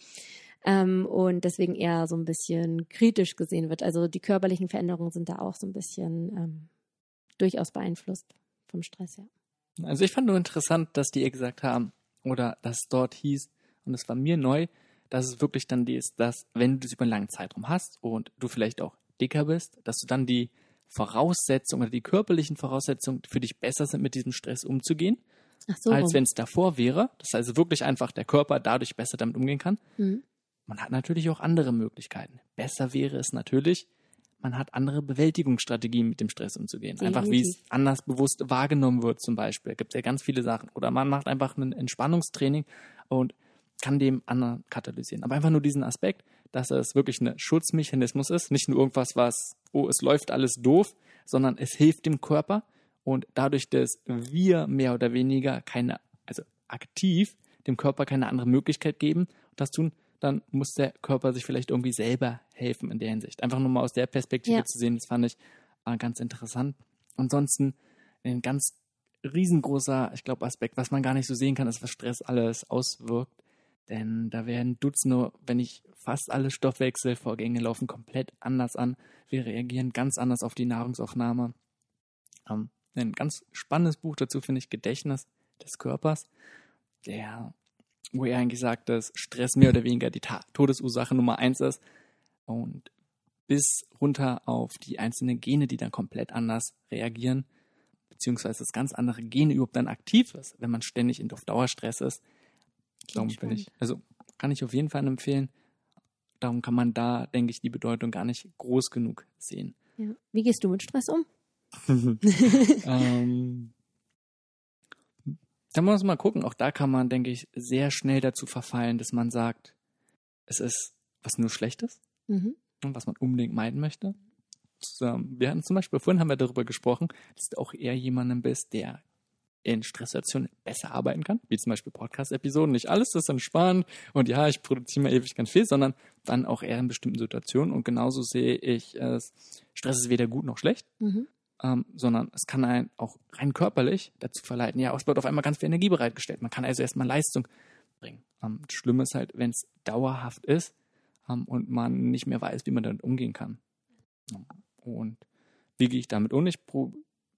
Ähm, und deswegen eher so ein bisschen kritisch gesehen wird. Also die körperlichen Veränderungen sind da auch so ein bisschen ähm, durchaus beeinflusst vom Stress, ja. Also ich fand nur interessant, dass die ihr gesagt haben, oder dass es dort hieß, und es war mir neu, dass es wirklich dann die ist, dass wenn du das über einen langen Zeitraum hast und du vielleicht auch dicker bist, dass du dann die Voraussetzungen oder die körperlichen Voraussetzungen für dich besser sind, mit diesem Stress umzugehen, so. als wenn es davor wäre. Das heißt also wirklich einfach der Körper dadurch besser damit umgehen kann. Mhm. Man hat natürlich auch andere Möglichkeiten. Besser wäre es natürlich, man hat andere Bewältigungsstrategien, mit dem Stress umzugehen. Einfach wie es Definitiv. anders bewusst wahrgenommen wird, zum Beispiel. Da gibt es ja ganz viele Sachen. Oder man macht einfach ein Entspannungstraining und kann dem anderen katalysieren. Aber einfach nur diesen Aspekt, dass es wirklich ein Schutzmechanismus ist, nicht nur irgendwas, was, oh, es läuft alles doof, sondern es hilft dem Körper und dadurch, dass wir mehr oder weniger keine, also aktiv dem Körper keine andere Möglichkeit geben, das tun, dann muss der Körper sich vielleicht irgendwie selber helfen in der Hinsicht. Einfach nur mal aus der Perspektive Ja. zu sehen, das fand ich äh, ganz interessant. Ansonsten ein ganz riesengroßer, ich glaube, Aspekt, was man gar nicht so sehen kann, ist, was Stress alles auswirkt. Denn da werden Dutzende, wenn nicht fast alle Stoffwechselvorgänge laufen komplett anders an. Wir reagieren ganz anders auf die Nahrungsaufnahme. Ähm, ein ganz spannendes Buch dazu finde ich Gedächtnis des Körpers, der, wo er eigentlich sagt, dass Stress mehr oder weniger die Ta Todesursache Nummer eins ist und bis runter auf die einzelnen Gene, die dann komplett anders reagieren, beziehungsweise das ganz andere Gene überhaupt dann aktiv ist, wenn man ständig in Dauerstress ist. Darum bin ich, also kann ich auf jeden Fall empfehlen. Darum kann man da, denke ich, die Bedeutung gar nicht groß genug sehen. Ja. Wie gehst du mit Stress um? ähm, da muss man mal gucken. Auch da kann man, denke ich, sehr schnell dazu verfallen, dass man sagt, es ist was nur Schlechtes Mhm. und was man unbedingt meiden möchte. Wir hatten zum Beispiel, vorhin haben wir darüber gesprochen, dass du auch eher jemanden bist, der in Stresssituationen besser arbeiten kann, wie zum Beispiel Podcast-Episoden. Nicht alles ist entspannt und ja, ich produziere mal ewig ganz viel, sondern dann auch eher in bestimmten Situationen. Und genauso sehe ich es, Stress ist weder gut noch schlecht, Mhm. ähm, sondern es kann einen auch rein körperlich dazu verleiten, ja, es wird auf einmal ganz viel Energie bereitgestellt. Man kann also erstmal Leistung bringen. Ähm, das Schlimme ist halt, wenn es dauerhaft ist ähm, und man nicht mehr weiß, wie man damit umgehen kann. Und wie gehe ich damit um? Ich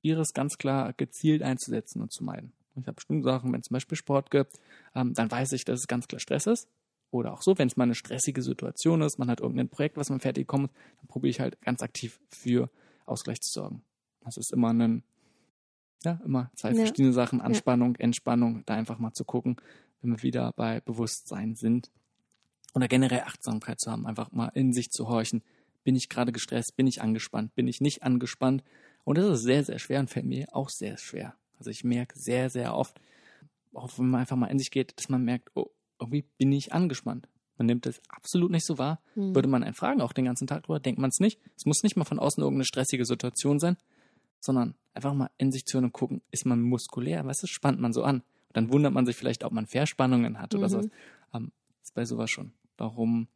probiere es ganz klar gezielt einzusetzen und zu meiden. Ich habe bestimmte Sachen, wenn es zum Beispiel Sport gibt, ähm, dann weiß ich, dass es ganz klar Stress ist. Oder auch so, wenn es mal eine stressige Situation ist, man hat irgendein Projekt, was man fertig kommt, dann probiere ich halt ganz aktiv für Ausgleich zu sorgen. Das ist immer ein, ja, immer zwei Ja. verschiedene Sachen, Anspannung, Entspannung, da einfach mal zu gucken, wenn wir wieder bei Bewusstsein sind. Oder generell Achtsamkeit zu haben, einfach mal in sich zu horchen. Bin ich gerade gestresst? Bin ich angespannt? Bin ich nicht angespannt? Und das ist sehr, sehr schwer und fällt mir auch sehr schwer. Also ich merke sehr, sehr oft, auch wenn man einfach mal in sich geht, dass man merkt, oh, irgendwie bin ich angespannt. Man nimmt das absolut nicht so wahr. Hm. Würde man einen fragen, auch den ganzen Tag drüber, denkt man es nicht. Es muss nicht mal von außen irgendeine stressige Situation sein, sondern einfach mal in sich zu hören und gucken, ist man muskulär? Was ist, spannt man so an? Und dann wundert man sich vielleicht, ob man Verspannungen hat oder Mhm. sowas. Ähm, ist bei sowas schon. Warum?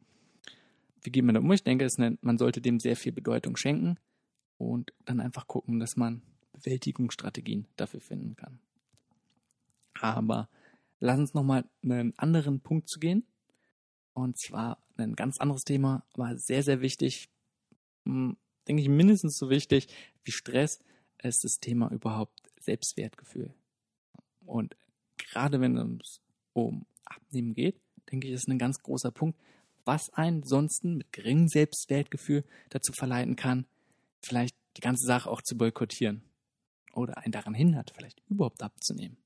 Wie geht man da um? Ich denke, nennt, man sollte dem sehr viel Bedeutung schenken und dann einfach gucken, dass man Bewältigungsstrategien dafür finden kann. Aber lass uns nochmal einen anderen Punkt zu gehen. Und zwar ein ganz anderes Thema, aber sehr, sehr wichtig. Hm, Denke ich mindestens so wichtig wie Stress ist das Thema überhaupt Selbstwertgefühl. Und gerade wenn es um Abnehmen geht, denke ich, ist ein ganz großer Punkt, was einen sonst mit geringem Selbstwertgefühl dazu verleiten kann, vielleicht die ganze Sache auch zu boykottieren. Oder einen daran hindert, vielleicht überhaupt abzunehmen.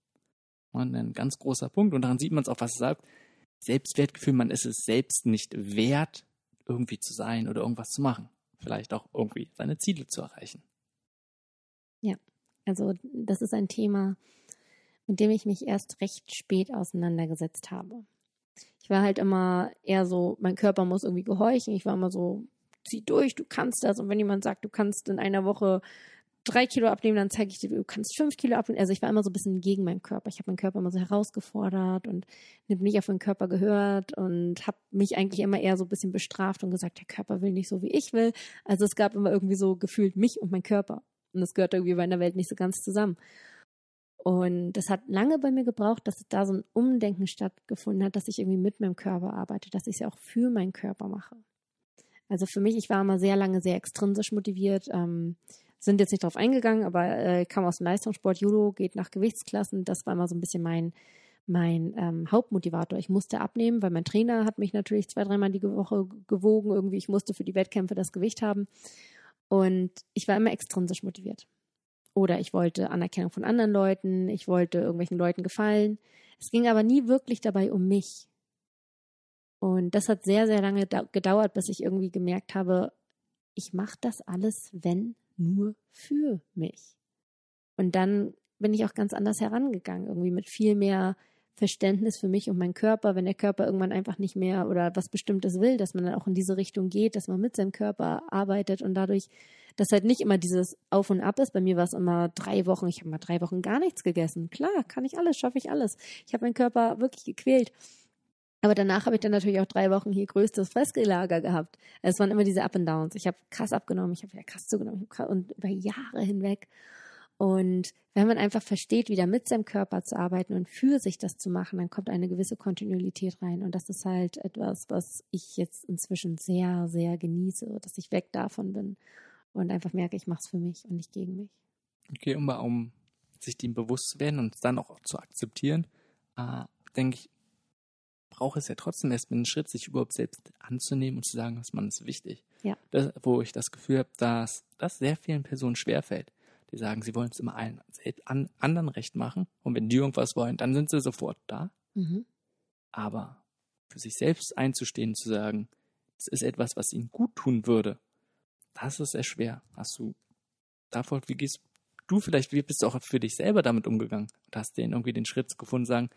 Und ein ganz großer Punkt, und daran sieht man es auch, was es sagt, Selbstwertgefühl, man ist es selbst nicht wert, irgendwie zu sein oder irgendwas zu machen. Vielleicht auch irgendwie seine Ziele zu erreichen. Also das ist ein Thema, mit dem ich mich erst recht spät auseinandergesetzt habe. Ich war halt immer eher so, mein Körper muss irgendwie gehorchen. Ich war immer so, zieh durch, du kannst das. Und wenn jemand sagt, du kannst in einer Woche drei Kilo abnehmen, dann zeige ich dir, du kannst fünf Kilo abnehmen. Also ich war immer so ein bisschen gegen meinen Körper. Ich habe meinen Körper immer so herausgefordert und nicht auf meinen Körper gehört und habe mich eigentlich immer eher so ein bisschen bestraft und gesagt, der Körper will nicht so, wie ich will. Also es gab immer irgendwie so gefühlt mich und mein Körper. Und das gehört irgendwie bei einer Welt nicht so ganz zusammen. Und das hat lange bei mir gebraucht, dass da so ein Umdenken stattgefunden hat, dass ich irgendwie mit meinem Körper arbeite, dass ich es ja auch für meinen Körper mache. Also für mich, ich war immer sehr lange sehr extrinsisch motiviert, ähm, sind jetzt nicht drauf eingegangen, aber äh, kam aus dem Leistungssport, Judo, geht nach Gewichtsklassen. Das war immer so ein bisschen mein, mein ähm, Hauptmotivator. Ich musste abnehmen, weil mein Trainer hat mich natürlich zwei, dreimal die Woche gewogen. Irgendwie, ich musste für die Wettkämpfe das Gewicht haben. Und ich war immer extrinsisch motiviert. Oder ich wollte Anerkennung von anderen Leuten, ich wollte irgendwelchen Leuten gefallen. Es ging aber nie wirklich dabei um mich. Und das hat sehr, sehr lange gedauert, bis ich irgendwie gemerkt habe, ich mache das alles, wenn nur für mich. Und dann bin ich auch ganz anders herangegangen, irgendwie mit viel mehr Verständnis für mich und meinen Körper, wenn der Körper irgendwann einfach nicht mehr oder was Bestimmtes will, dass man dann auch in diese Richtung geht, dass man mit seinem Körper arbeitet und dadurch, dass halt nicht immer dieses Auf und Ab ist. Bei mir war es immer drei Wochen, ich habe mal drei Wochen gar nichts gegessen. Klar, kann ich alles, schaffe ich alles. Ich habe meinen Körper wirklich gequält. Aber danach habe ich dann natürlich auch drei Wochen hier größtes Fressgelager gehabt. Es waren immer diese Up and Downs. Ich habe krass abgenommen, ich habe wieder krass zugenommen und über Jahre hinweg. Und wenn man einfach versteht, wieder mit seinem Körper zu arbeiten und für sich das zu machen, dann kommt eine gewisse Kontinuität rein. Und das ist halt etwas, was ich jetzt inzwischen sehr, sehr genieße, dass ich weg davon bin und einfach merke, ich mache es für mich und nicht gegen mich. Okay, um, um sich dem bewusst zu werden und dann auch zu akzeptieren, äh, denke ich, braucht es ja trotzdem erstmal einen Schritt, sich überhaupt selbst anzunehmen und zu sagen, was man ist wichtig. Ja. Das, wo ich das Gefühl habe, dass das sehr vielen Personen schwerfällt. Die sagen, sie wollen es immer allen an, anderen recht machen. Und wenn die irgendwas wollen, dann sind sie sofort da. Mhm. Aber für sich selbst einzustehen, zu sagen, es ist etwas, was ihnen gut tun würde, das ist sehr schwer. Hast du davor, wie gehst du vielleicht, wie bist du auch für dich selber damit umgegangen? Und hast denen irgendwie den Schritt gefunden, sagen,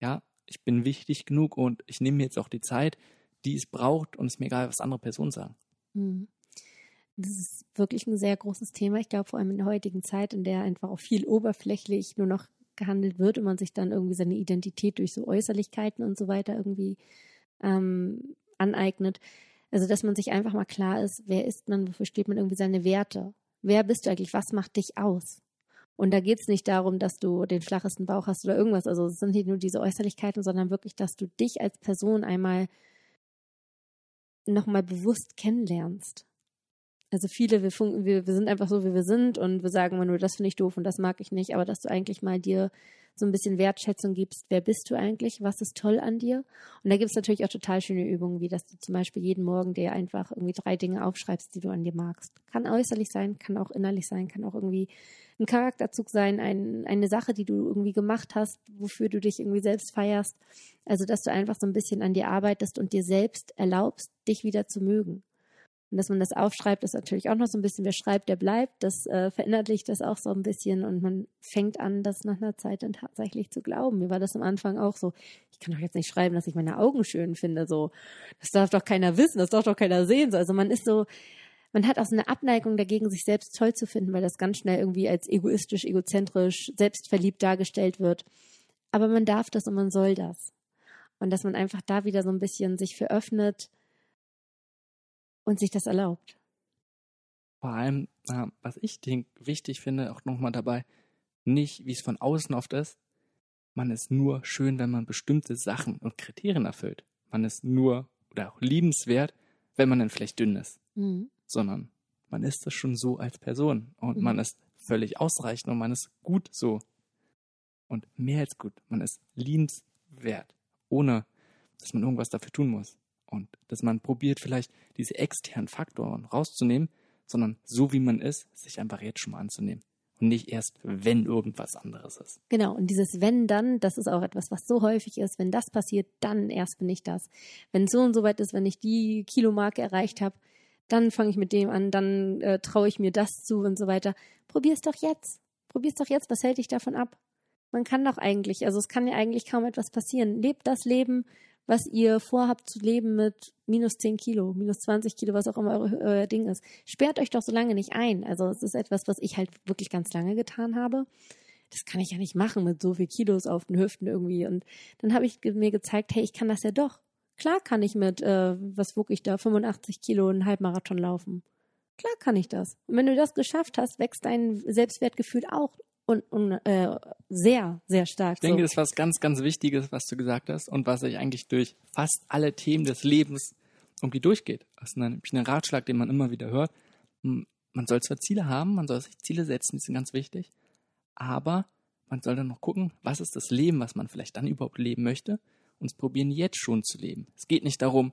ja, ich bin wichtig genug und ich nehme mir jetzt auch die Zeit, die es braucht und es mir egal, was andere Personen sagen. Mhm. Das ist wirklich ein sehr großes Thema. Ich glaube, vor allem in der heutigen Zeit, in der einfach auch viel oberflächlich nur noch gehandelt wird und man sich dann irgendwie seine Identität durch so Äußerlichkeiten und so weiter irgendwie ähm, aneignet. Also, dass man sich einfach mal klar ist, wer ist man, wofür steht man irgendwie seine Werte? Wer bist du eigentlich? Was macht dich aus? Und da geht es nicht darum, dass du den flachesten Bauch hast oder irgendwas. Also es sind nicht nur diese Äußerlichkeiten, sondern wirklich, dass du dich als Person einmal nochmal bewusst kennenlernst. Also viele, wir, funken, wir, wir sind einfach so, wie wir sind und wir sagen immer nur, das finde ich doof und das mag ich nicht, aber dass du eigentlich mal dir so ein bisschen Wertschätzung gibst, wer bist du eigentlich, was ist toll an dir. Und da gibt es natürlich auch total schöne Übungen, wie dass du zum Beispiel jeden Morgen dir einfach irgendwie drei Dinge aufschreibst, die du an dir magst. Kann äußerlich sein, kann auch innerlich sein, kann auch irgendwie ein Charakterzug sein, ein, eine Sache, die du irgendwie gemacht hast, wofür du dich irgendwie selbst feierst. Also, dass du einfach so ein bisschen an dir arbeitest und dir selbst erlaubst, dich wieder zu mögen. Und dass man das aufschreibt, ist natürlich auch noch so ein bisschen, wer schreibt, der bleibt. Das äh, verinnerlicht das auch so ein bisschen und man fängt an, das nach einer Zeit dann tatsächlich zu glauben. Mir war das am Anfang auch so. Ich kann doch jetzt nicht schreiben, dass ich meine Augen schön finde. So, das darf doch keiner wissen, das darf doch keiner sehen. So, also man ist so, man hat auch so eine Abneigung dagegen, sich selbst toll zu finden, weil das ganz schnell irgendwie als egoistisch, egozentrisch, selbstverliebt dargestellt wird. Aber man darf das und man soll das. Und dass man einfach da wieder so ein bisschen sich veröffnet und sich das erlaubt. Vor allem, äh, was ich denk, wichtig finde, auch nochmal dabei, nicht, wie es von außen oft ist, man ist nur schön, wenn man bestimmte Sachen und Kriterien erfüllt. Man ist nur oder auch liebenswert, wenn man dann vielleicht dünn ist. Mhm. Sondern man ist das schon so als Person und mhm. man ist völlig ausreichend und man ist gut so. Und mehr als gut. Man ist liebenswert, ohne dass man irgendwas dafür tun muss und dass man probiert, vielleicht diese externen Faktoren rauszunehmen, sondern so wie man ist, sich einfach jetzt schon mal anzunehmen. Und nicht erst, wenn irgendwas anderes ist. Genau, und dieses wenn dann, das ist auch etwas, was so häufig ist. Wenn das passiert, dann erst bin ich das. Wenn so und so weit ist, wenn ich die Kilomarke erreicht habe, dann fange ich mit dem an, dann äh, traue ich mir das zu und so weiter. Probier es doch jetzt. Probier es doch jetzt. Was hält dich davon ab? Man kann doch eigentlich, also es kann ja eigentlich kaum etwas passieren. Lebt das Leben, was ihr vorhabt zu leben mit minus 10 Kilo, minus 20 Kilo, was auch immer euer, euer Ding ist. Sperrt euch doch so lange nicht ein. Also es ist etwas, was ich halt wirklich ganz lange getan habe. Das kann ich ja nicht machen mit so viel Kilos auf den Hüften irgendwie. Und dann habe ich mir gezeigt, hey, ich kann das ja doch. Klar kann ich mit, äh, was wog ich da, 85 Kilo einen Halbmarathon laufen. Klar kann ich das. Und wenn du das geschafft hast, wächst dein Selbstwertgefühl auch und, und äh, sehr, sehr stark. Ich denke, so. das ist was ganz, ganz Wichtiges, was du gesagt hast und was sich eigentlich durch fast alle Themen des Lebens irgendwie durchgeht. Das ist ein, ein Ratschlag, den man immer wieder hört. Man soll zwar Ziele haben, man soll sich Ziele setzen, die sind ganz wichtig, aber man soll dann noch gucken, was ist das Leben, was man vielleicht dann überhaupt leben möchte und es probieren jetzt schon zu leben. Es geht nicht darum,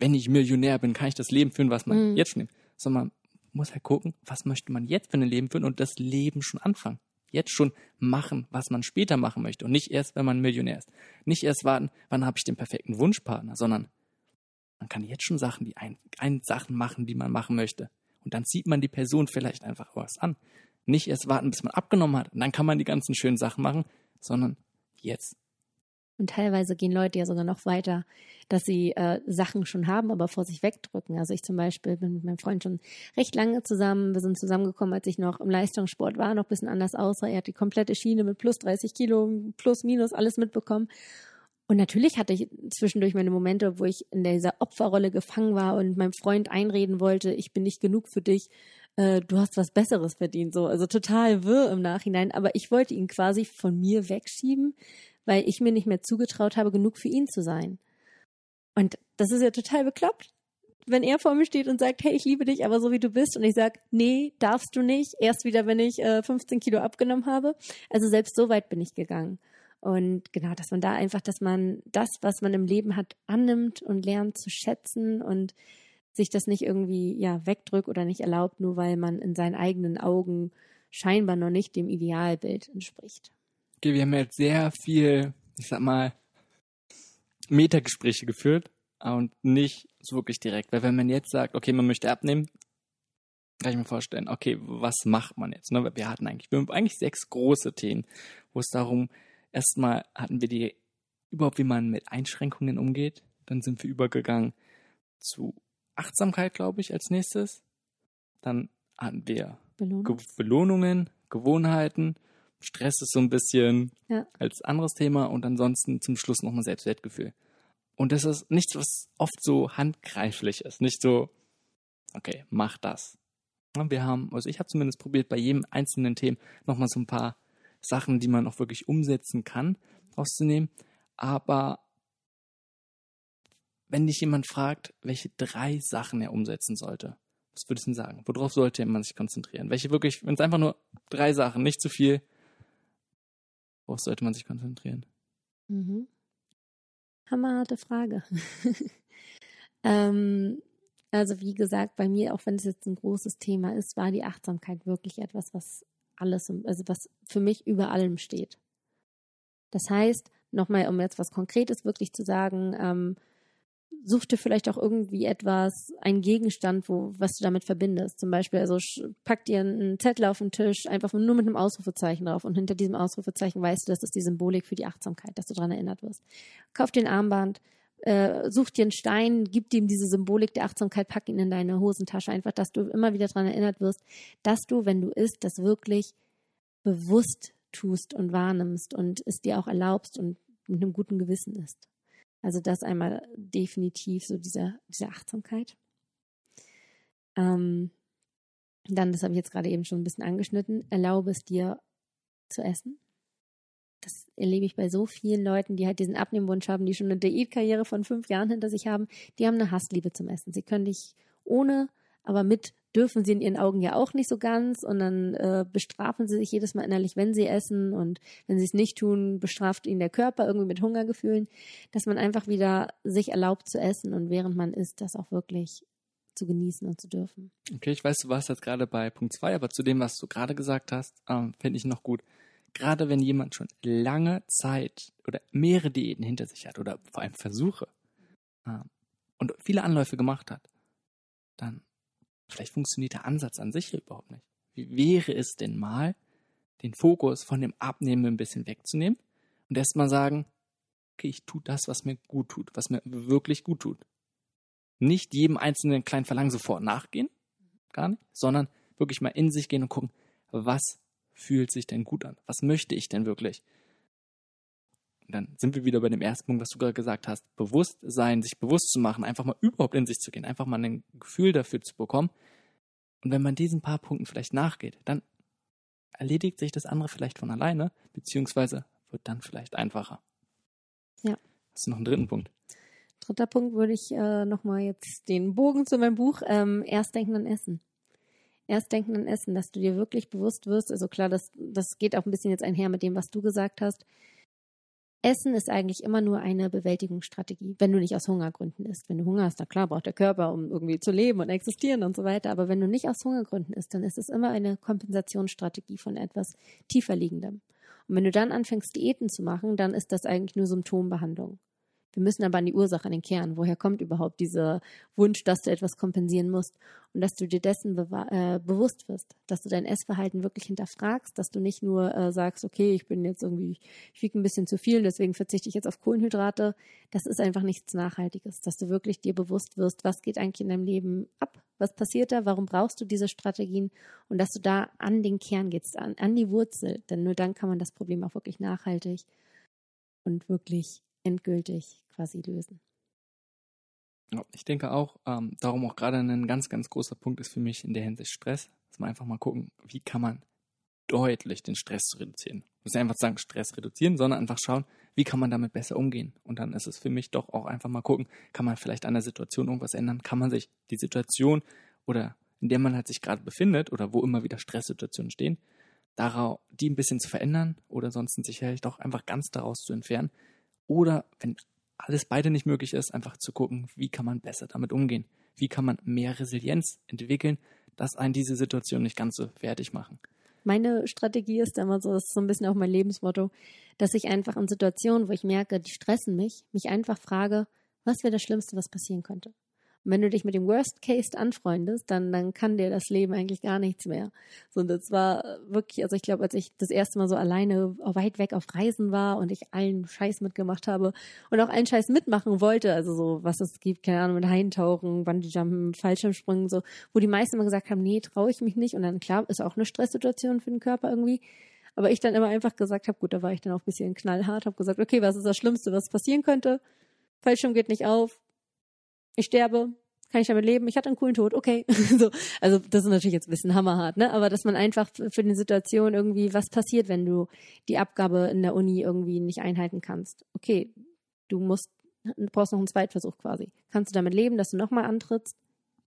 wenn ich Millionär bin, kann ich das Leben führen, was man mhm. jetzt schon nimmt, sondern man muss halt gucken, was möchte man jetzt für ein Leben führen und das Leben schon anfangen jetzt schon machen, was man später machen möchte und nicht erst, wenn man Millionär ist. Nicht erst warten, wann habe ich den perfekten Wunschpartner, sondern man kann jetzt schon Sachen, die ein, ein Sachen machen, die man machen möchte. Und dann zieht man die Person vielleicht einfach was an. Nicht erst warten, bis man abgenommen hat, und dann kann man die ganzen schönen Sachen machen, sondern jetzt. Und teilweise gehen Leute ja sogar noch weiter, dass sie äh, Sachen schon haben, aber vor sich wegdrücken. Also ich zum Beispiel bin mit meinem Freund schon recht lange zusammen. Wir sind zusammengekommen, als ich noch im Leistungssport war, noch ein bisschen anders aussah. Er hat die komplette Schiene mit plus 30 Kilo, plus, minus, alles mitbekommen. Und natürlich hatte ich zwischendurch meine Momente, wo ich in dieser Opferrolle gefangen war und meinem Freund einreden wollte, ich bin nicht genug für dich, äh, du hast was Besseres verdient, so. Also total wirr im Nachhinein. Aber ich wollte ihn quasi von mir wegschieben, weil ich mir nicht mehr zugetraut habe, genug für ihn zu sein. Und das ist ja total bekloppt. Wenn er vor mir steht und sagt, hey, ich liebe dich, aber so wie du bist, und ich sage, nee, darfst du nicht, erst wieder, wenn ich äh, 15 Kilo abgenommen habe. Also selbst so weit bin ich gegangen. Und genau, dass man da einfach, dass man das, was man im Leben hat, annimmt und lernt zu schätzen und sich das nicht irgendwie ja wegdrückt oder nicht erlaubt, nur weil man in seinen eigenen Augen scheinbar noch nicht dem Idealbild entspricht. Okay, wir haben jetzt sehr viel, ich sag mal, Metagespräche geführt und nicht so wirklich direkt. Weil wenn man jetzt sagt, okay, man möchte abnehmen, kann ich mir vorstellen, okay, was macht man jetzt? Ne? Wir hatten eigentlich, wir haben eigentlich sechs große Themen, wo es darum, erstmal hatten wir die, überhaupt wie man mit Einschränkungen umgeht. Dann sind wir übergegangen zu Achtsamkeit, glaube ich, als nächstes. Dann hatten wir Ge Belohnungen, Gewohnheiten Stress ist so ein bisschen ja. als anderes Thema und ansonsten zum Schluss nochmal Selbstwertgefühl. Und das ist nichts, was oft so handgreiflich ist. Nicht so, okay, mach das. Wir haben, also ich habe zumindest probiert, bei jedem einzelnen Thema nochmal so ein paar Sachen, die man auch wirklich umsetzen kann, rauszunehmen. Aber wenn dich jemand fragt, welche drei Sachen er umsetzen sollte, was würdest du denn sagen? Worauf sollte man sich konzentrieren? Welche wirklich, wenn es einfach nur drei Sachen, nicht zu viel, Worauf sollte man sich konzentrieren? Mhm. Hammerharte Frage. ähm, also wie gesagt, bei mir, auch wenn es jetzt ein großes Thema ist, war die Achtsamkeit wirklich etwas, was alles, also was für mich über allem steht. Das heißt, nochmal, um jetzt was Konkretes wirklich zu sagen, ähm, such dir vielleicht auch irgendwie etwas, einen Gegenstand, wo, was du damit verbindest. Zum Beispiel, also pack dir einen Zettel auf den Tisch, einfach nur mit einem Ausrufezeichen drauf und hinter diesem Ausrufezeichen weißt du, das ist die Symbolik für die Achtsamkeit, dass du daran erinnert wirst. Kauf dir ein Armband, äh, such dir einen Stein, gib ihm diese Symbolik der Achtsamkeit, pack ihn in deine Hosentasche, einfach, dass du immer wieder daran erinnert wirst, dass du, wenn du isst, das wirklich bewusst tust und wahrnimmst und es dir auch erlaubst und mit einem guten Gewissen ist. Also das einmal definitiv so diese, diese Achtsamkeit. Ähm, dann, das habe ich jetzt gerade eben schon ein bisschen angeschnitten, erlaube es dir zu essen. Das erlebe ich bei so vielen Leuten, die halt diesen Abnehmwunsch haben, die schon eine Diätkarriere von fünf Jahren hinter sich haben. Die haben eine Hassliebe zum Essen. Sie können dich ohne, aber mit dürfen sie in ihren Augen ja auch nicht so ganz und dann äh, bestrafen sie sich jedes Mal innerlich, wenn sie essen und wenn sie es nicht tun, bestraft ihnen der Körper irgendwie mit Hungergefühlen, dass man einfach wieder sich erlaubt zu essen und während man isst, das auch wirklich zu genießen und zu dürfen. Okay, ich weiß, du warst jetzt gerade bei Punkt 2, aber zu dem, was du gerade gesagt hast, ähm, finde ich noch gut. Gerade wenn jemand schon lange Zeit oder mehrere Diäten hinter sich hat oder vor allem Versuche ähm, und viele Anläufe gemacht hat, dann Vielleicht funktioniert der Ansatz an sich überhaupt nicht. Wie wäre es denn mal, den Fokus von dem Abnehmen ein bisschen wegzunehmen und erstmal sagen, okay, ich tue das, was mir gut tut, was mir wirklich gut tut. Nicht jedem einzelnen kleinen Verlangen sofort nachgehen, gar nicht, sondern wirklich mal in sich gehen und gucken, was fühlt sich denn gut an? Was möchte ich denn wirklich? Und dann sind wir wieder bei dem ersten Punkt, was du gerade gesagt hast. Bewusstsein, sich bewusst zu machen, einfach mal überhaupt in sich zu gehen, einfach mal ein Gefühl dafür zu bekommen. Und wenn man diesen paar Punkten vielleicht nachgeht, dann erledigt sich das andere vielleicht von alleine, beziehungsweise wird dann vielleicht einfacher. Ja. Hast du noch einen dritten Punkt? Dritter Punkt würde ich äh, nochmal jetzt den Bogen zu meinem Buch ähm, erst denken an Essen. Erst denken an Essen, dass du dir wirklich bewusst wirst. Also klar, das, das geht auch ein bisschen jetzt einher mit dem, was du gesagt hast. Essen ist eigentlich immer nur eine Bewältigungsstrategie, wenn du nicht aus Hungergründen isst. Wenn du Hunger hast, na klar, braucht der Körper, um irgendwie zu leben und existieren und so weiter. Aber wenn du nicht aus Hungergründen isst, dann ist es immer eine Kompensationsstrategie von etwas tiefer liegendem. Und wenn du dann anfängst, Diäten zu machen, dann ist das eigentlich nur Symptombehandlung. Wir müssen aber an die Ursache, an den Kern. Woher kommt überhaupt dieser Wunsch, dass du etwas kompensieren musst? Und dass du dir dessen äh, bewusst wirst, dass du dein Essverhalten wirklich hinterfragst, dass du nicht nur äh, sagst, okay, ich bin jetzt irgendwie, ich wiege ein bisschen zu viel, deswegen verzichte ich jetzt auf Kohlenhydrate. Das ist einfach nichts Nachhaltiges, dass du wirklich dir bewusst wirst, was geht eigentlich in deinem Leben ab, was passiert da, warum brauchst du diese Strategien? Und dass du da an den Kern gehst, an, an die Wurzel, denn nur dann kann man das Problem auch wirklich nachhaltig und wirklich endgültig quasi lösen. Ich denke auch, ähm, darum auch gerade ein ganz, ganz großer Punkt ist für mich in der Hinsicht Stress, dass man einfach mal gucken, wie kann man deutlich den Stress reduzieren. Nicht einfach sagen, Stress reduzieren, sondern einfach schauen, wie kann man damit besser umgehen. Und dann ist es für mich doch auch einfach mal gucken, kann man vielleicht an der Situation irgendwas ändern? Kann man sich die Situation oder in der man halt sich gerade befindet oder wo immer wieder Stresssituationen stehen, darauf, die ein bisschen zu verändern oder sonst sicherlich doch einfach ganz daraus zu entfernen. Oder wenn alles beide nicht möglich ist, einfach zu gucken, wie kann man besser damit umgehen? Wie kann man mehr Resilienz entwickeln, dass einen diese Situation nicht ganz so fertig machen? Meine Strategie ist immer so, das ist so ein bisschen auch mein Lebensmotto, dass ich einfach in Situationen, wo ich merke, die stressen mich, mich einfach frage, was wäre das Schlimmste, was passieren könnte? Und wenn du dich mit dem Worst Case anfreundest, dann, dann kann dir das Leben eigentlich gar nichts mehr. So, und das war wirklich, also ich glaube, als ich das erste Mal so alleine weit weg auf Reisen war und ich allen Scheiß mitgemacht habe und auch allen Scheiß mitmachen wollte, also so, was es gibt, keine Ahnung, mit Heintauchen, Bungee-Jumpen, Fallschirmspringen, so, wo die meisten immer gesagt haben, nee, traue ich mich nicht. Und dann, klar, ist auch eine Stresssituation für den Körper irgendwie. Aber ich dann immer einfach gesagt habe, gut, da war ich dann auch ein bisschen knallhart, habe gesagt, okay, was ist das Schlimmste, was passieren könnte? Fallschirm geht nicht auf, ich sterbe, kann ich damit leben, ich hatte einen coolen Tod, okay. so, also das ist natürlich jetzt ein bisschen hammerhart, ne? Aber dass man einfach für die Situation irgendwie, was passiert, wenn du die Abgabe in der Uni irgendwie nicht einhalten kannst? Okay, du musst, du brauchst noch einen Zweitversuch quasi. Kannst du damit leben, dass du nochmal antrittst?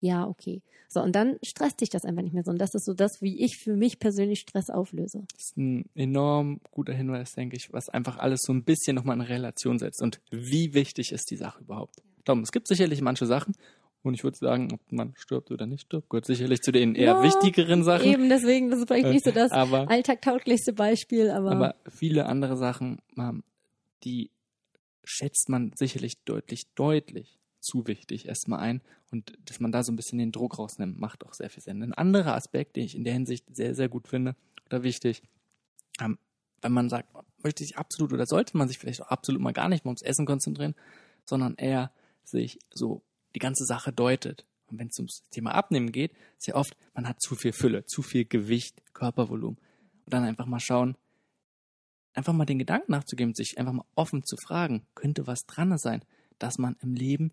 Ja, okay. So, und dann stresst dich das einfach nicht mehr so. Und das ist so das, wie ich für mich persönlich Stress auflöse. Das ist ein enorm guter Hinweis, denke ich, was einfach alles so ein bisschen nochmal in Relation setzt. Und wie wichtig ist die Sache überhaupt? Darum, es gibt sicherlich manche Sachen, und ich würde sagen, ob man stirbt oder nicht stirbt, gehört sicherlich zu den eher Ja, wichtigeren Sachen. Eben deswegen, das ist vielleicht nicht so das aber, alltagtauglichste Beispiel, aber, aber viele andere Sachen, ähm, die schätzt man sicherlich deutlich, deutlich zu wichtig erstmal ein. Und dass man da so ein bisschen den Druck rausnimmt, macht auch sehr viel Sinn. Ein anderer Aspekt, den ich in der Hinsicht sehr, sehr gut finde oder wichtig, ähm, wenn man sagt, möchte sich absolut oder sollte man sich vielleicht auch absolut mal gar nicht mehr ums Essen konzentrieren, sondern eher sich so die ganze Sache deutet. Und wenn es ums Thema Abnehmen geht, ist ja oft, man hat zu viel Fülle, zu viel Gewicht, Körpervolumen. Und dann einfach mal schauen, einfach mal den Gedanken nachzugeben, sich einfach mal offen zu fragen, könnte was dran sein, dass man im Leben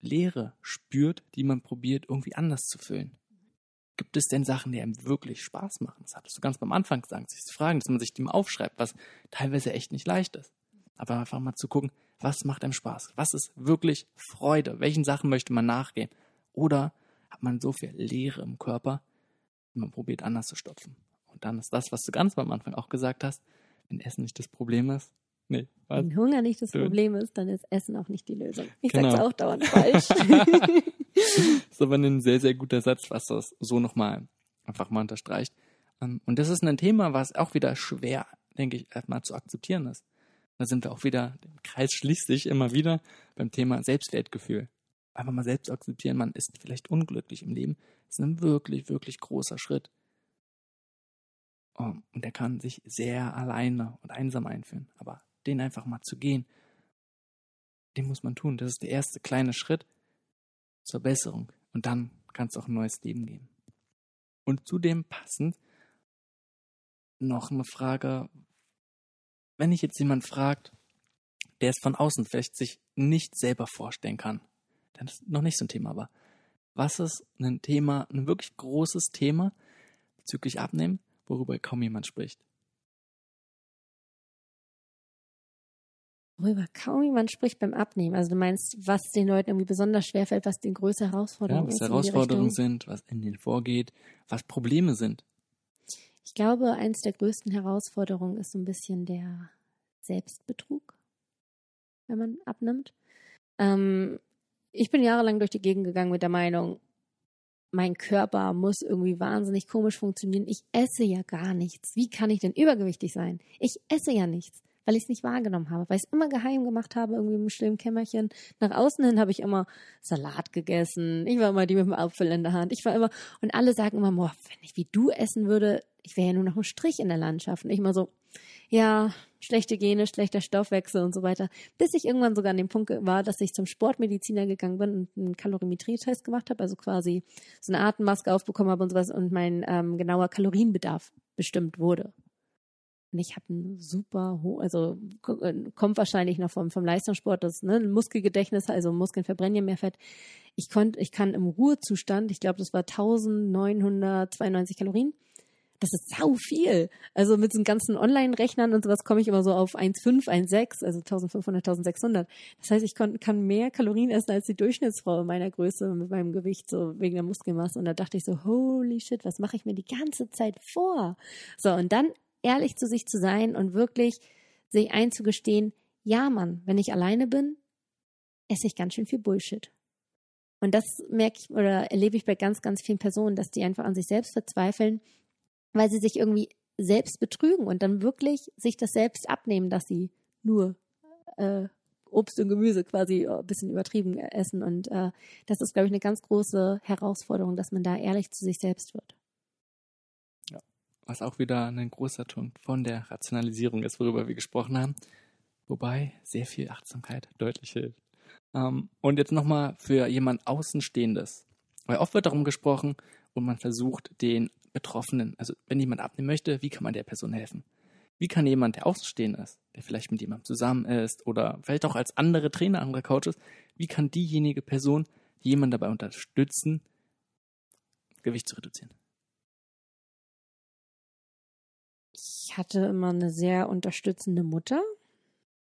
Leere spürt, die man probiert irgendwie anders zu füllen. Gibt es denn Sachen, die einem wirklich Spaß machen? Das hattest du ganz beim Anfang gesagt, sich zu fragen, dass man sich dem aufschreibt, was teilweise echt nicht leicht ist. Aber einfach mal zu gucken, was macht einem Spaß? Was ist wirklich Freude? Welchen Sachen möchte man nachgehen? Oder hat man so viel Leere im Körper, man probiert anders zu stopfen? Und dann ist das, was du ganz am Anfang auch gesagt hast, wenn Essen nicht das Problem ist. Nee, wenn Hunger nicht das Problem ist, dann ist Essen auch nicht die Lösung. Ich Genau. sag's auch dauernd falsch. ist aber ein sehr, sehr guter Satz, was das so nochmal einfach mal unterstreicht. Ähm, Und das ist ein Thema, was auch wieder schwer, denke ich, erstmal zu akzeptieren ist. Da sind wir auch wieder, der Kreis schließt sich immer wieder beim Thema Selbstwertgefühl. Einfach mal selbst akzeptieren, man ist vielleicht unglücklich im Leben, ist ein wirklich, wirklich großer Schritt. Oh, Und der kann sich sehr alleine und einsam einfühlen. Aber den einfach mal zu gehen, den muss man tun. Das ist der erste kleine Schritt zur Besserung. Und dann kann es auch ein neues Leben geben. Und zudem passend noch eine Frage, wenn ich jetzt jemand fragt, der es von außen vielleicht sich nicht selber vorstellen kann, dann ist noch nicht so ein Thema, aber was ist ein Thema, ein wirklich großes Thema bezüglich Abnehmen, worüber kaum jemand spricht? Worüber kaum jemand spricht beim Abnehmen. Also du meinst, was den Leuten irgendwie besonders schwerfällt, was die größte Ja, Herausforderung was ist. in die Herausforderungen sind, was in denen vorgeht, was Probleme sind. Ich glaube, eins der größten Herausforderungen ist so ein bisschen der Selbstbetrug, wenn man abnimmt. Ähm, ich bin jahrelang durch die Gegend gegangen mit der Meinung, mein Körper muss irgendwie wahnsinnig komisch funktionieren. Ich esse ja gar nichts. Wie kann ich denn übergewichtig sein? Ich esse ja nichts, weil ich es nicht wahrgenommen habe, weil ich es immer geheim gemacht habe, irgendwie im stillen Kämmerchen. Nach außen hin habe ich immer Salat gegessen. Ich war immer die mit dem Apfel in der Hand. Ich war immer, und alle sagen immer, boah, wenn ich wie du essen würde, ich wäre ja nur noch ein Strich in der Landschaft. Und ich immer so, ja, schlechte Gene, schlechter Stoffwechsel und so weiter. Bis ich irgendwann sogar an dem Punkt war, dass ich zum Sportmediziner gegangen bin und einen Kalorimetrietest gemacht habe, also quasi so eine Atemmaske aufbekommen habe und sowas und mein ähm, genauer Kalorienbedarf bestimmt wurde. Und ich habe einen super ho also äh, kommt wahrscheinlich noch vom, vom Leistungssport, das ne, Muskelgedächtnis, also Muskeln verbrennen ja mehr Fett. Ich konnte, ich kann im Ruhezustand, ich glaube, das war 1992 Kalorien. Das ist sau viel. Also mit den ganzen Online-Rechnern und sowas komme ich immer so auf 1,5, 1,6, also 1500, 1600. Das heißt, ich kann mehr Kalorien essen als die Durchschnittsfrau in meiner Größe mit meinem Gewicht, so wegen der Muskelmasse. Und da dachte ich so, holy shit, was mache ich mir die ganze Zeit vor? So, und dann ehrlich zu sich zu sein und wirklich sich einzugestehen, ja, Mann, wenn ich alleine bin, esse ich ganz schön viel Bullshit. Und das merke ich oder erlebe ich bei ganz, ganz vielen Personen, dass die einfach an sich selbst verzweifeln, weil sie sich irgendwie selbst betrügen und dann wirklich sich das selbst abnehmen, dass sie nur äh, Obst und Gemüse quasi ein bisschen übertrieben essen. Und äh, das ist, glaube ich, eine ganz große Herausforderung, dass man da ehrlich zu sich selbst wird. was auch wieder ein großer Punkt von der Rationalisierung ist, worüber wir gesprochen haben. Wobei sehr viel Achtsamkeit deutlich hilft. Ähm, und jetzt nochmal für jemand Außenstehendes. Weil oft wird darum gesprochen und man versucht, den Betroffenen, also wenn jemand abnehmen möchte, wie kann man der Person helfen? Wie kann jemand, der außenstehend ist, der vielleicht mit jemandem zusammen ist oder vielleicht auch als andere Trainer, andere Coaches, wie kann diejenige Person jemanden dabei unterstützen, Gewicht zu reduzieren? Ich hatte immer eine sehr unterstützende Mutter.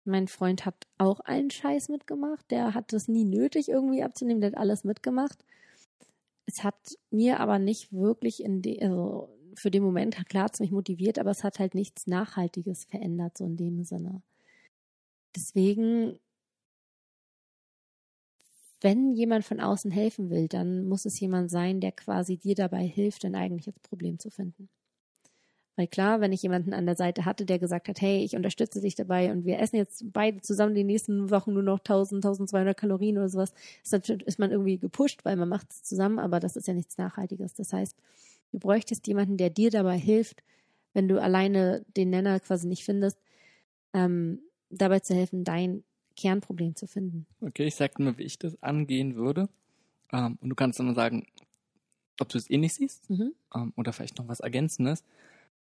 Mein Freund hat auch allen Scheiß mitgemacht. Der hat es nie nötig, irgendwie abzunehmen. Der hat alles mitgemacht. Es hat mir aber nicht wirklich in de, also für den Moment, klar hat es mich motiviert, aber es hat halt nichts Nachhaltiges verändert, so in dem Sinne. Deswegen, wenn jemand von außen helfen will, dann muss es jemand sein, der quasi dir dabei hilft, ein eigentliches Problem zu finden. Weil klar, wenn ich jemanden an der Seite hatte, der gesagt hat, hey, ich unterstütze dich dabei und wir essen jetzt beide zusammen die nächsten Wochen nur noch 1000, 1200 Kalorien oder sowas, ist man irgendwie gepusht, weil man macht es zusammen, aber das ist ja nichts Nachhaltiges. Das heißt, du bräuchtest jemanden, der dir dabei hilft, wenn du alleine den Nenner quasi nicht findest, ähm, dabei zu helfen, dein Kernproblem zu finden. Okay, ich sag nur, wie ich das angehen würde. Ähm, und du kannst dann sagen, ob du es eh nicht siehst mhm. ähm, oder vielleicht noch was Ergänzendes.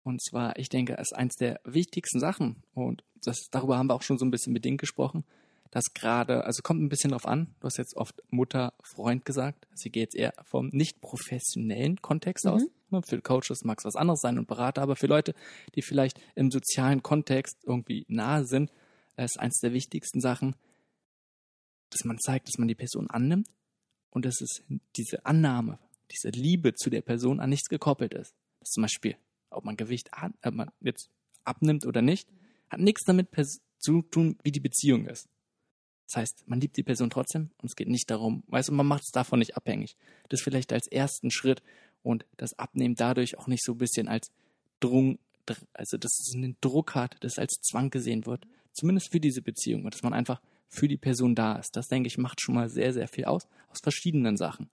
Und zwar, ich denke, es ist eins der wichtigsten Sachen. Und das, darüber haben wir auch schon so ein bisschen bedingt gesprochen, dass gerade, also kommt ein bisschen drauf an, du hast jetzt oft Mutter, Freund gesagt. Sie geht jetzt eher vom nicht professionellen Kontext mhm. aus. Ne, für Coaches mag es was anderes sein und Berater, aber für Leute, die vielleicht im sozialen Kontext irgendwie nahe sind, ist eins der wichtigsten Sachen, dass man zeigt, dass man die Person annimmt und dass es diese Annahme, diese Liebe zu der Person an nichts gekoppelt ist. Das ist zum Beispiel ob man Gewicht an, ob man jetzt abnimmt oder nicht, hat nichts damit zu tun, wie die Beziehung ist. Das heißt, man liebt die Person trotzdem und es geht nicht darum, weißt du, man macht es davon nicht abhängig. Das vielleicht als ersten Schritt und das Abnehmen dadurch auch nicht so ein bisschen als Drung, also dass es einen Druck hat, dass es als Zwang gesehen wird. Zumindest für diese Beziehung und dass man einfach für die Person da ist. Das, denke ich, macht schon mal sehr, sehr viel aus, aus verschiedenen Sachen.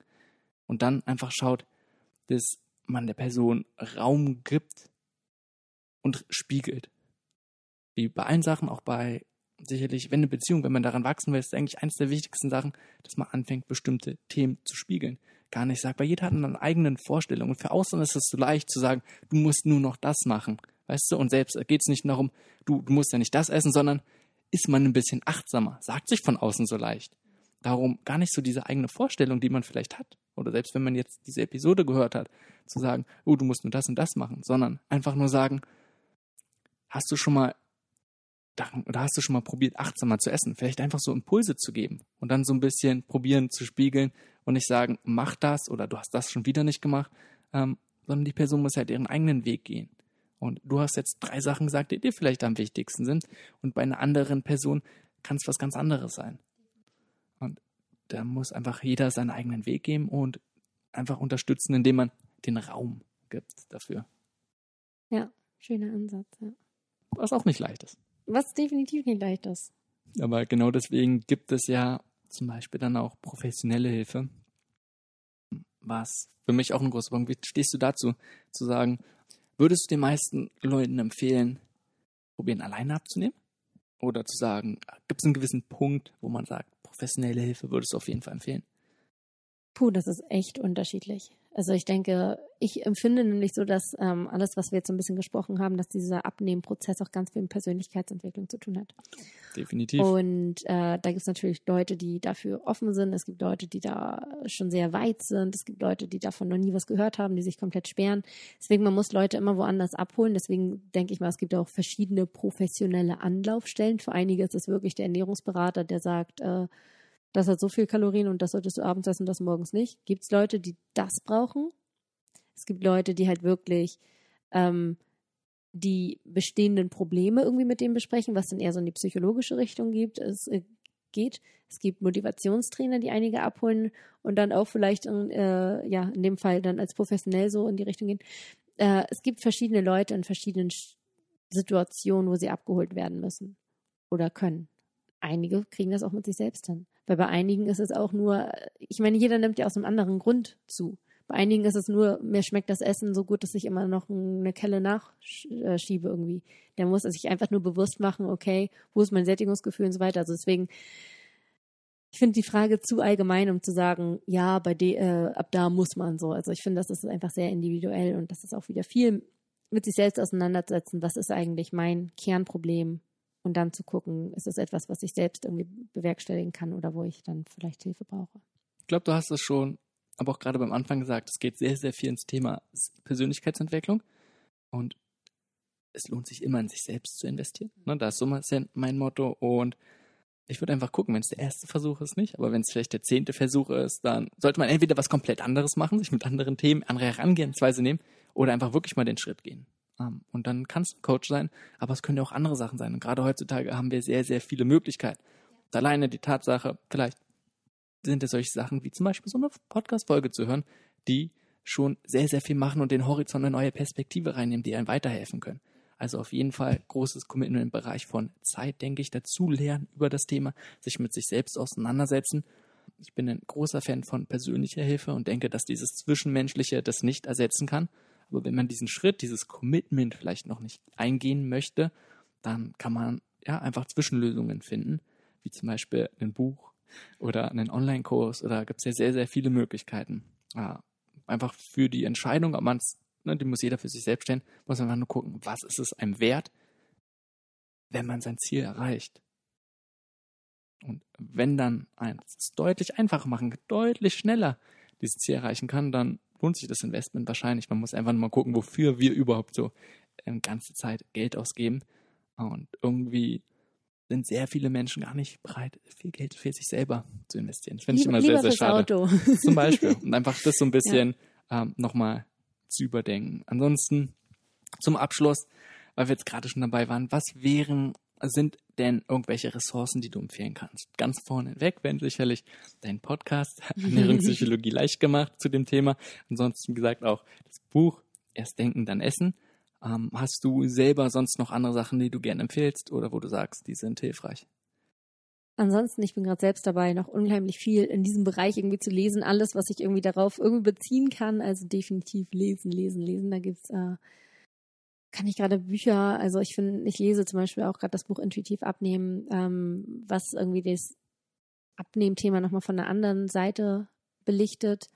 Und dann einfach schaut, dass man der Person Raum gibt und spiegelt. Wie bei allen Sachen, auch bei sicherlich, wenn eine Beziehung, wenn man daran wachsen will, ist eigentlich eines der wichtigsten Sachen, dass man anfängt, bestimmte Themen zu spiegeln. Gar nicht sagt, weil jeder hat eine eigene Vorstellung. Und für außen ist es so leicht zu sagen, du musst nur noch das machen. Weißt du? Und selbst geht es nicht darum, du, du musst ja nicht das essen, sondern ist man ein bisschen achtsamer. Sagt sich von außen so leicht. Darum gar nicht so diese eigene Vorstellung, die man vielleicht hat. Oder selbst wenn man jetzt diese Episode gehört hat, zu sagen, oh, du musst nur das und das machen, sondern einfach nur sagen, hast du schon mal oder hast du schon mal probiert, achtsamer zu essen? Vielleicht einfach so Impulse zu geben und dann so ein bisschen probieren zu spiegeln und nicht sagen, mach das oder du hast das schon wieder nicht gemacht, ähm, sondern die Person muss halt ihren eigenen Weg gehen. Und du hast jetzt drei Sachen gesagt, die dir vielleicht am wichtigsten sind und bei einer anderen Person kann es was ganz anderes sein. Da muss einfach jeder seinen eigenen Weg gehen und einfach unterstützen, indem man den Raum gibt dafür. Ja, schöner Ansatz, ja. Was auch nicht leicht ist. Was definitiv nicht leicht ist. Aber genau deswegen gibt es ja zum Beispiel dann auch professionelle Hilfe. Was für mich auch ein großer Punkt. Wie stehst du dazu, zu sagen, würdest du den meisten Leuten empfehlen, probieren alleine abzunehmen? Oder zu sagen, gibt es einen gewissen Punkt, wo man sagt, professionelle Hilfe würdest du auf jeden Fall empfehlen? Puh, das ist echt unterschiedlich. Also ich denke, ich empfinde nämlich so, dass ähm, alles, was wir jetzt so ein bisschen gesprochen haben, dass dieser Abnehmenprozess auch ganz viel mit Persönlichkeitsentwicklung zu tun hat. Definitiv. Und äh, da gibt es natürlich Leute, die dafür offen sind. Es gibt Leute, die da schon sehr weit sind. Es gibt Leute, die davon noch nie was gehört haben, die sich komplett sperren. Deswegen, man muss Leute immer woanders abholen. Deswegen denke ich mal, es gibt auch verschiedene professionelle Anlaufstellen. Für einige ist es wirklich der Ernährungsberater, der sagt, äh, das hat so viel Kalorien und das solltest du abends essen, das morgens nicht. Gibt es Leute, die das brauchen? Es gibt Leute, die halt wirklich ähm, die bestehenden Probleme irgendwie mit dem besprechen, was dann eher so in die psychologische Richtung gibt. Es äh, geht. Es gibt Motivationstrainer, die einige abholen und dann auch vielleicht in, äh, ja in dem Fall dann als professionell so in die Richtung gehen. Äh, es gibt verschiedene Leute in verschiedenen Situationen, wo sie abgeholt werden müssen oder können. Einige kriegen das auch mit sich selbst hin. Weil bei einigen ist es auch nur, ich meine, jeder nimmt ja aus einem anderen Grund zu. Bei einigen ist es nur, mir schmeckt das Essen so gut, dass ich immer noch eine Kelle nachschiebe irgendwie. Der muss sich einfach nur bewusst machen, okay, wo ist mein Sättigungsgefühl und so weiter. Also deswegen, ich finde die Frage zu allgemein, um zu sagen, ja, bei de, äh, ab da muss man so. Also ich finde, das ist einfach sehr individuell und das ist auch wieder viel mit sich selbst auseinandersetzen. Was ist eigentlich mein Kernproblem? Und dann zu gucken, ist es etwas, was ich selbst irgendwie bewerkstelligen kann oder wo ich dann vielleicht Hilfe brauche. Ich glaube, du hast es schon, aber auch gerade beim Anfang gesagt, es geht sehr, sehr viel ins Thema Persönlichkeitsentwicklung und es lohnt sich immer in sich selbst zu investieren. Ne, das ist so mein Motto und ich würde einfach gucken, wenn es der erste Versuch ist, nicht. Aber wenn es vielleicht der zehnte Versuch ist, dann sollte man entweder was komplett anderes machen, sich mit anderen Themen, andere Herangehensweise nehmen oder einfach wirklich mal den Schritt gehen. Um, und dann kann es ein Coach sein, aber es können ja auch andere Sachen sein. Und gerade heutzutage haben wir sehr, sehr viele Möglichkeiten. Und alleine die Tatsache, vielleicht sind es solche Sachen wie zum Beispiel so eine Podcast-Folge zu hören, die schon sehr, sehr viel machen und den Horizont eine neue Perspektive reinnehmen, die einem weiterhelfen können. Also auf jeden Fall großes Commitment im Bereich von Zeit, denke ich, dazu lernen über das Thema, sich mit sich selbst auseinandersetzen. Ich bin ein großer Fan von persönlicher Hilfe und denke, dass dieses Zwischenmenschliche das nicht ersetzen kann. Aber wenn man diesen Schritt, dieses Commitment vielleicht noch nicht eingehen möchte, dann kann man ja einfach Zwischenlösungen finden, wie zum Beispiel ein Buch oder einen Online-Kurs oder gibt es ja sehr, sehr viele Möglichkeiten. Ja, einfach für die Entscheidung, ob man es ne, die muss jeder für sich selbst stellen, muss einfach nur gucken, was ist es einem wert, wenn man sein Ziel erreicht. Und wenn dann eins deutlich einfacher machen, deutlich schneller dieses Ziel erreichen kann, dann lohnt sich das Investment wahrscheinlich. Man muss einfach mal gucken, wofür wir überhaupt so ähm, ganze Zeit Geld ausgeben. Und irgendwie sind sehr viele Menschen gar nicht bereit, viel Geld für sich selber zu investieren. Das finde ich immer sehr, sehr schade. Auto. Zum Beispiel. Und einfach das so ein bisschen ja. ähm, nochmal zu überdenken. Ansonsten zum Abschluss, weil wir jetzt gerade schon dabei waren, was wären, sind denn irgendwelche Ressourcen, die du empfehlen kannst? Ganz vorne weg wenn sicherlich dein Podcast Ernährungspsychologie leicht gemacht zu dem Thema. Ansonsten, wie gesagt, auch das Buch Erst denken, dann essen. Ähm, hast du selber sonst noch andere Sachen, die du gerne empfehlst oder wo du sagst, die sind hilfreich? Ansonsten, ich bin gerade selbst dabei, noch unheimlich viel in diesem Bereich irgendwie zu lesen. Alles, was ich irgendwie darauf irgendwie beziehen kann. Also definitiv lesen, lesen, lesen. Da gibt's, äh, kann ich gerade Bücher, also ich finde, ich lese zum Beispiel auch gerade das Buch Intuitiv abnehmen, ähm, was irgendwie das Abnehmthema nochmal von einer anderen Seite belichtet.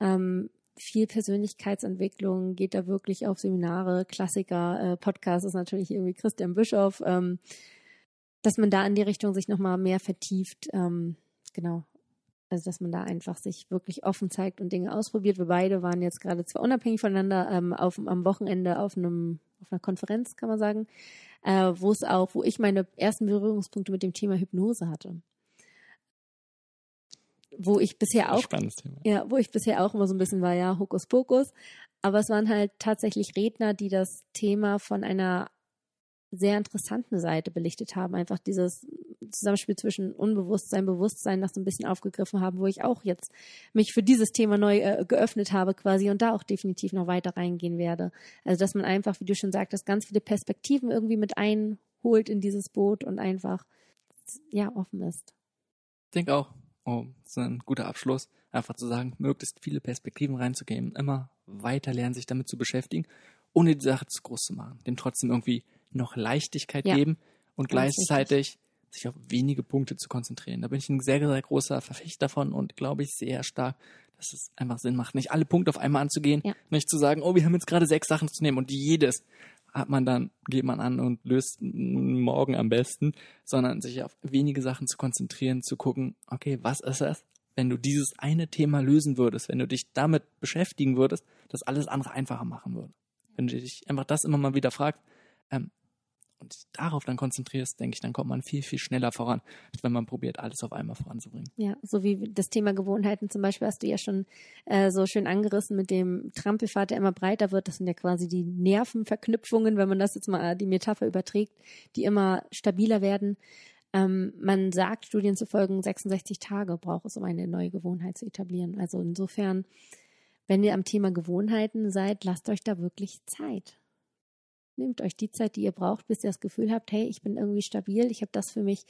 Ähm, viel Persönlichkeitsentwicklung, geht da wirklich auf Seminare, Klassiker, äh, Podcast ist natürlich irgendwie Christian Bischoff. Ähm, dass man da in die Richtung sich nochmal mehr vertieft. Ähm, genau. Also, dass man da einfach sich wirklich offen zeigt und Dinge ausprobiert. Wir beide waren jetzt gerade zwar unabhängig voneinander ähm, auf, am Wochenende auf einem, auf einer Konferenz, kann man sagen, äh, wo es auch, wo ich meine ersten Berührungspunkte mit dem Thema Hypnose hatte. Wo ich bisher auch, ja, wo ich bisher auch immer so ein bisschen war, ja, Hokuspokus. Aber es waren halt tatsächlich Redner, die das Thema von einer sehr interessanten Seite belichtet haben. Einfach dieses Zusammenspiel zwischen Unbewusstsein, Bewusstsein noch so ein bisschen aufgegriffen haben, wo ich auch jetzt mich für dieses Thema neu äh, geöffnet habe quasi und da auch definitiv noch weiter reingehen werde. Also dass man einfach, wie du schon sagtest, ganz viele Perspektiven irgendwie mit einholt in dieses Boot und einfach ja offen ist. Ich denke auch, oh, das ist ein guter Abschluss, einfach zu sagen, möglichst viele Perspektiven reinzugeben, immer weiter lernen, sich damit zu beschäftigen, ohne die Sache zu groß zu machen, dem trotzdem irgendwie noch Leichtigkeit ja. geben und gleichzeitig sich auf wenige Punkte zu konzentrieren. Da bin ich ein sehr, sehr großer Verfechter davon und glaube ich sehr stark, dass es einfach Sinn macht, nicht alle Punkte auf einmal anzugehen, ja. nicht zu sagen, oh, wir haben jetzt gerade sechs Sachen zu nehmen und jedes hat man dann, geht man an und löst morgen am besten, sondern sich auf wenige Sachen zu konzentrieren, zu gucken, okay, was ist es, wenn du dieses eine Thema lösen würdest, wenn du dich damit beschäftigen würdest, das alles andere einfacher machen würde. Wenn du dich einfach das immer mal wieder fragst, ähm, und dich darauf dann konzentrierst, denke ich, dann kommt man viel, viel schneller voran, als wenn man probiert, alles auf einmal voranzubringen. Ja, so wie das Thema Gewohnheiten zum Beispiel hast du ja schon äh, so schön angerissen mit dem Trampelfahrt, der immer breiter wird. Das sind ja quasi die Nervenverknüpfungen, wenn man das jetzt mal die Metapher überträgt, die immer stabiler werden. Ähm, man sagt Studien zu folgen, 66 Tage braucht es, um eine neue Gewohnheit zu etablieren. Also insofern, wenn ihr am Thema Gewohnheiten seid, lasst euch da wirklich Zeit. Nehmt euch die Zeit, die ihr braucht, bis ihr das Gefühl habt, hey, ich bin irgendwie stabil, ich habe das für mich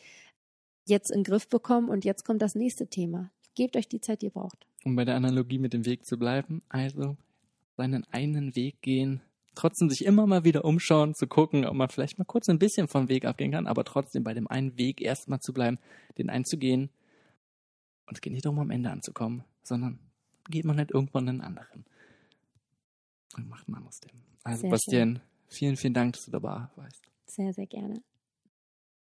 jetzt in den Griff bekommen und jetzt kommt das nächste Thema. Gebt euch die Zeit, die ihr braucht. Um bei der Analogie mit dem Weg zu bleiben, also seinen einen Weg gehen, trotzdem sich immer mal wieder umschauen, zu gucken, ob man vielleicht mal kurz ein bisschen vom Weg abgehen kann, aber trotzdem bei dem einen Weg erstmal zu bleiben, den einzugehen. Und es geht nicht darum, am Ende anzukommen, sondern geht man halt irgendwann einen anderen. Und macht man aus dem. Also, Sehr Bastian, schön. Vielen, vielen Dank, dass du dabei warst. Sehr, sehr gerne.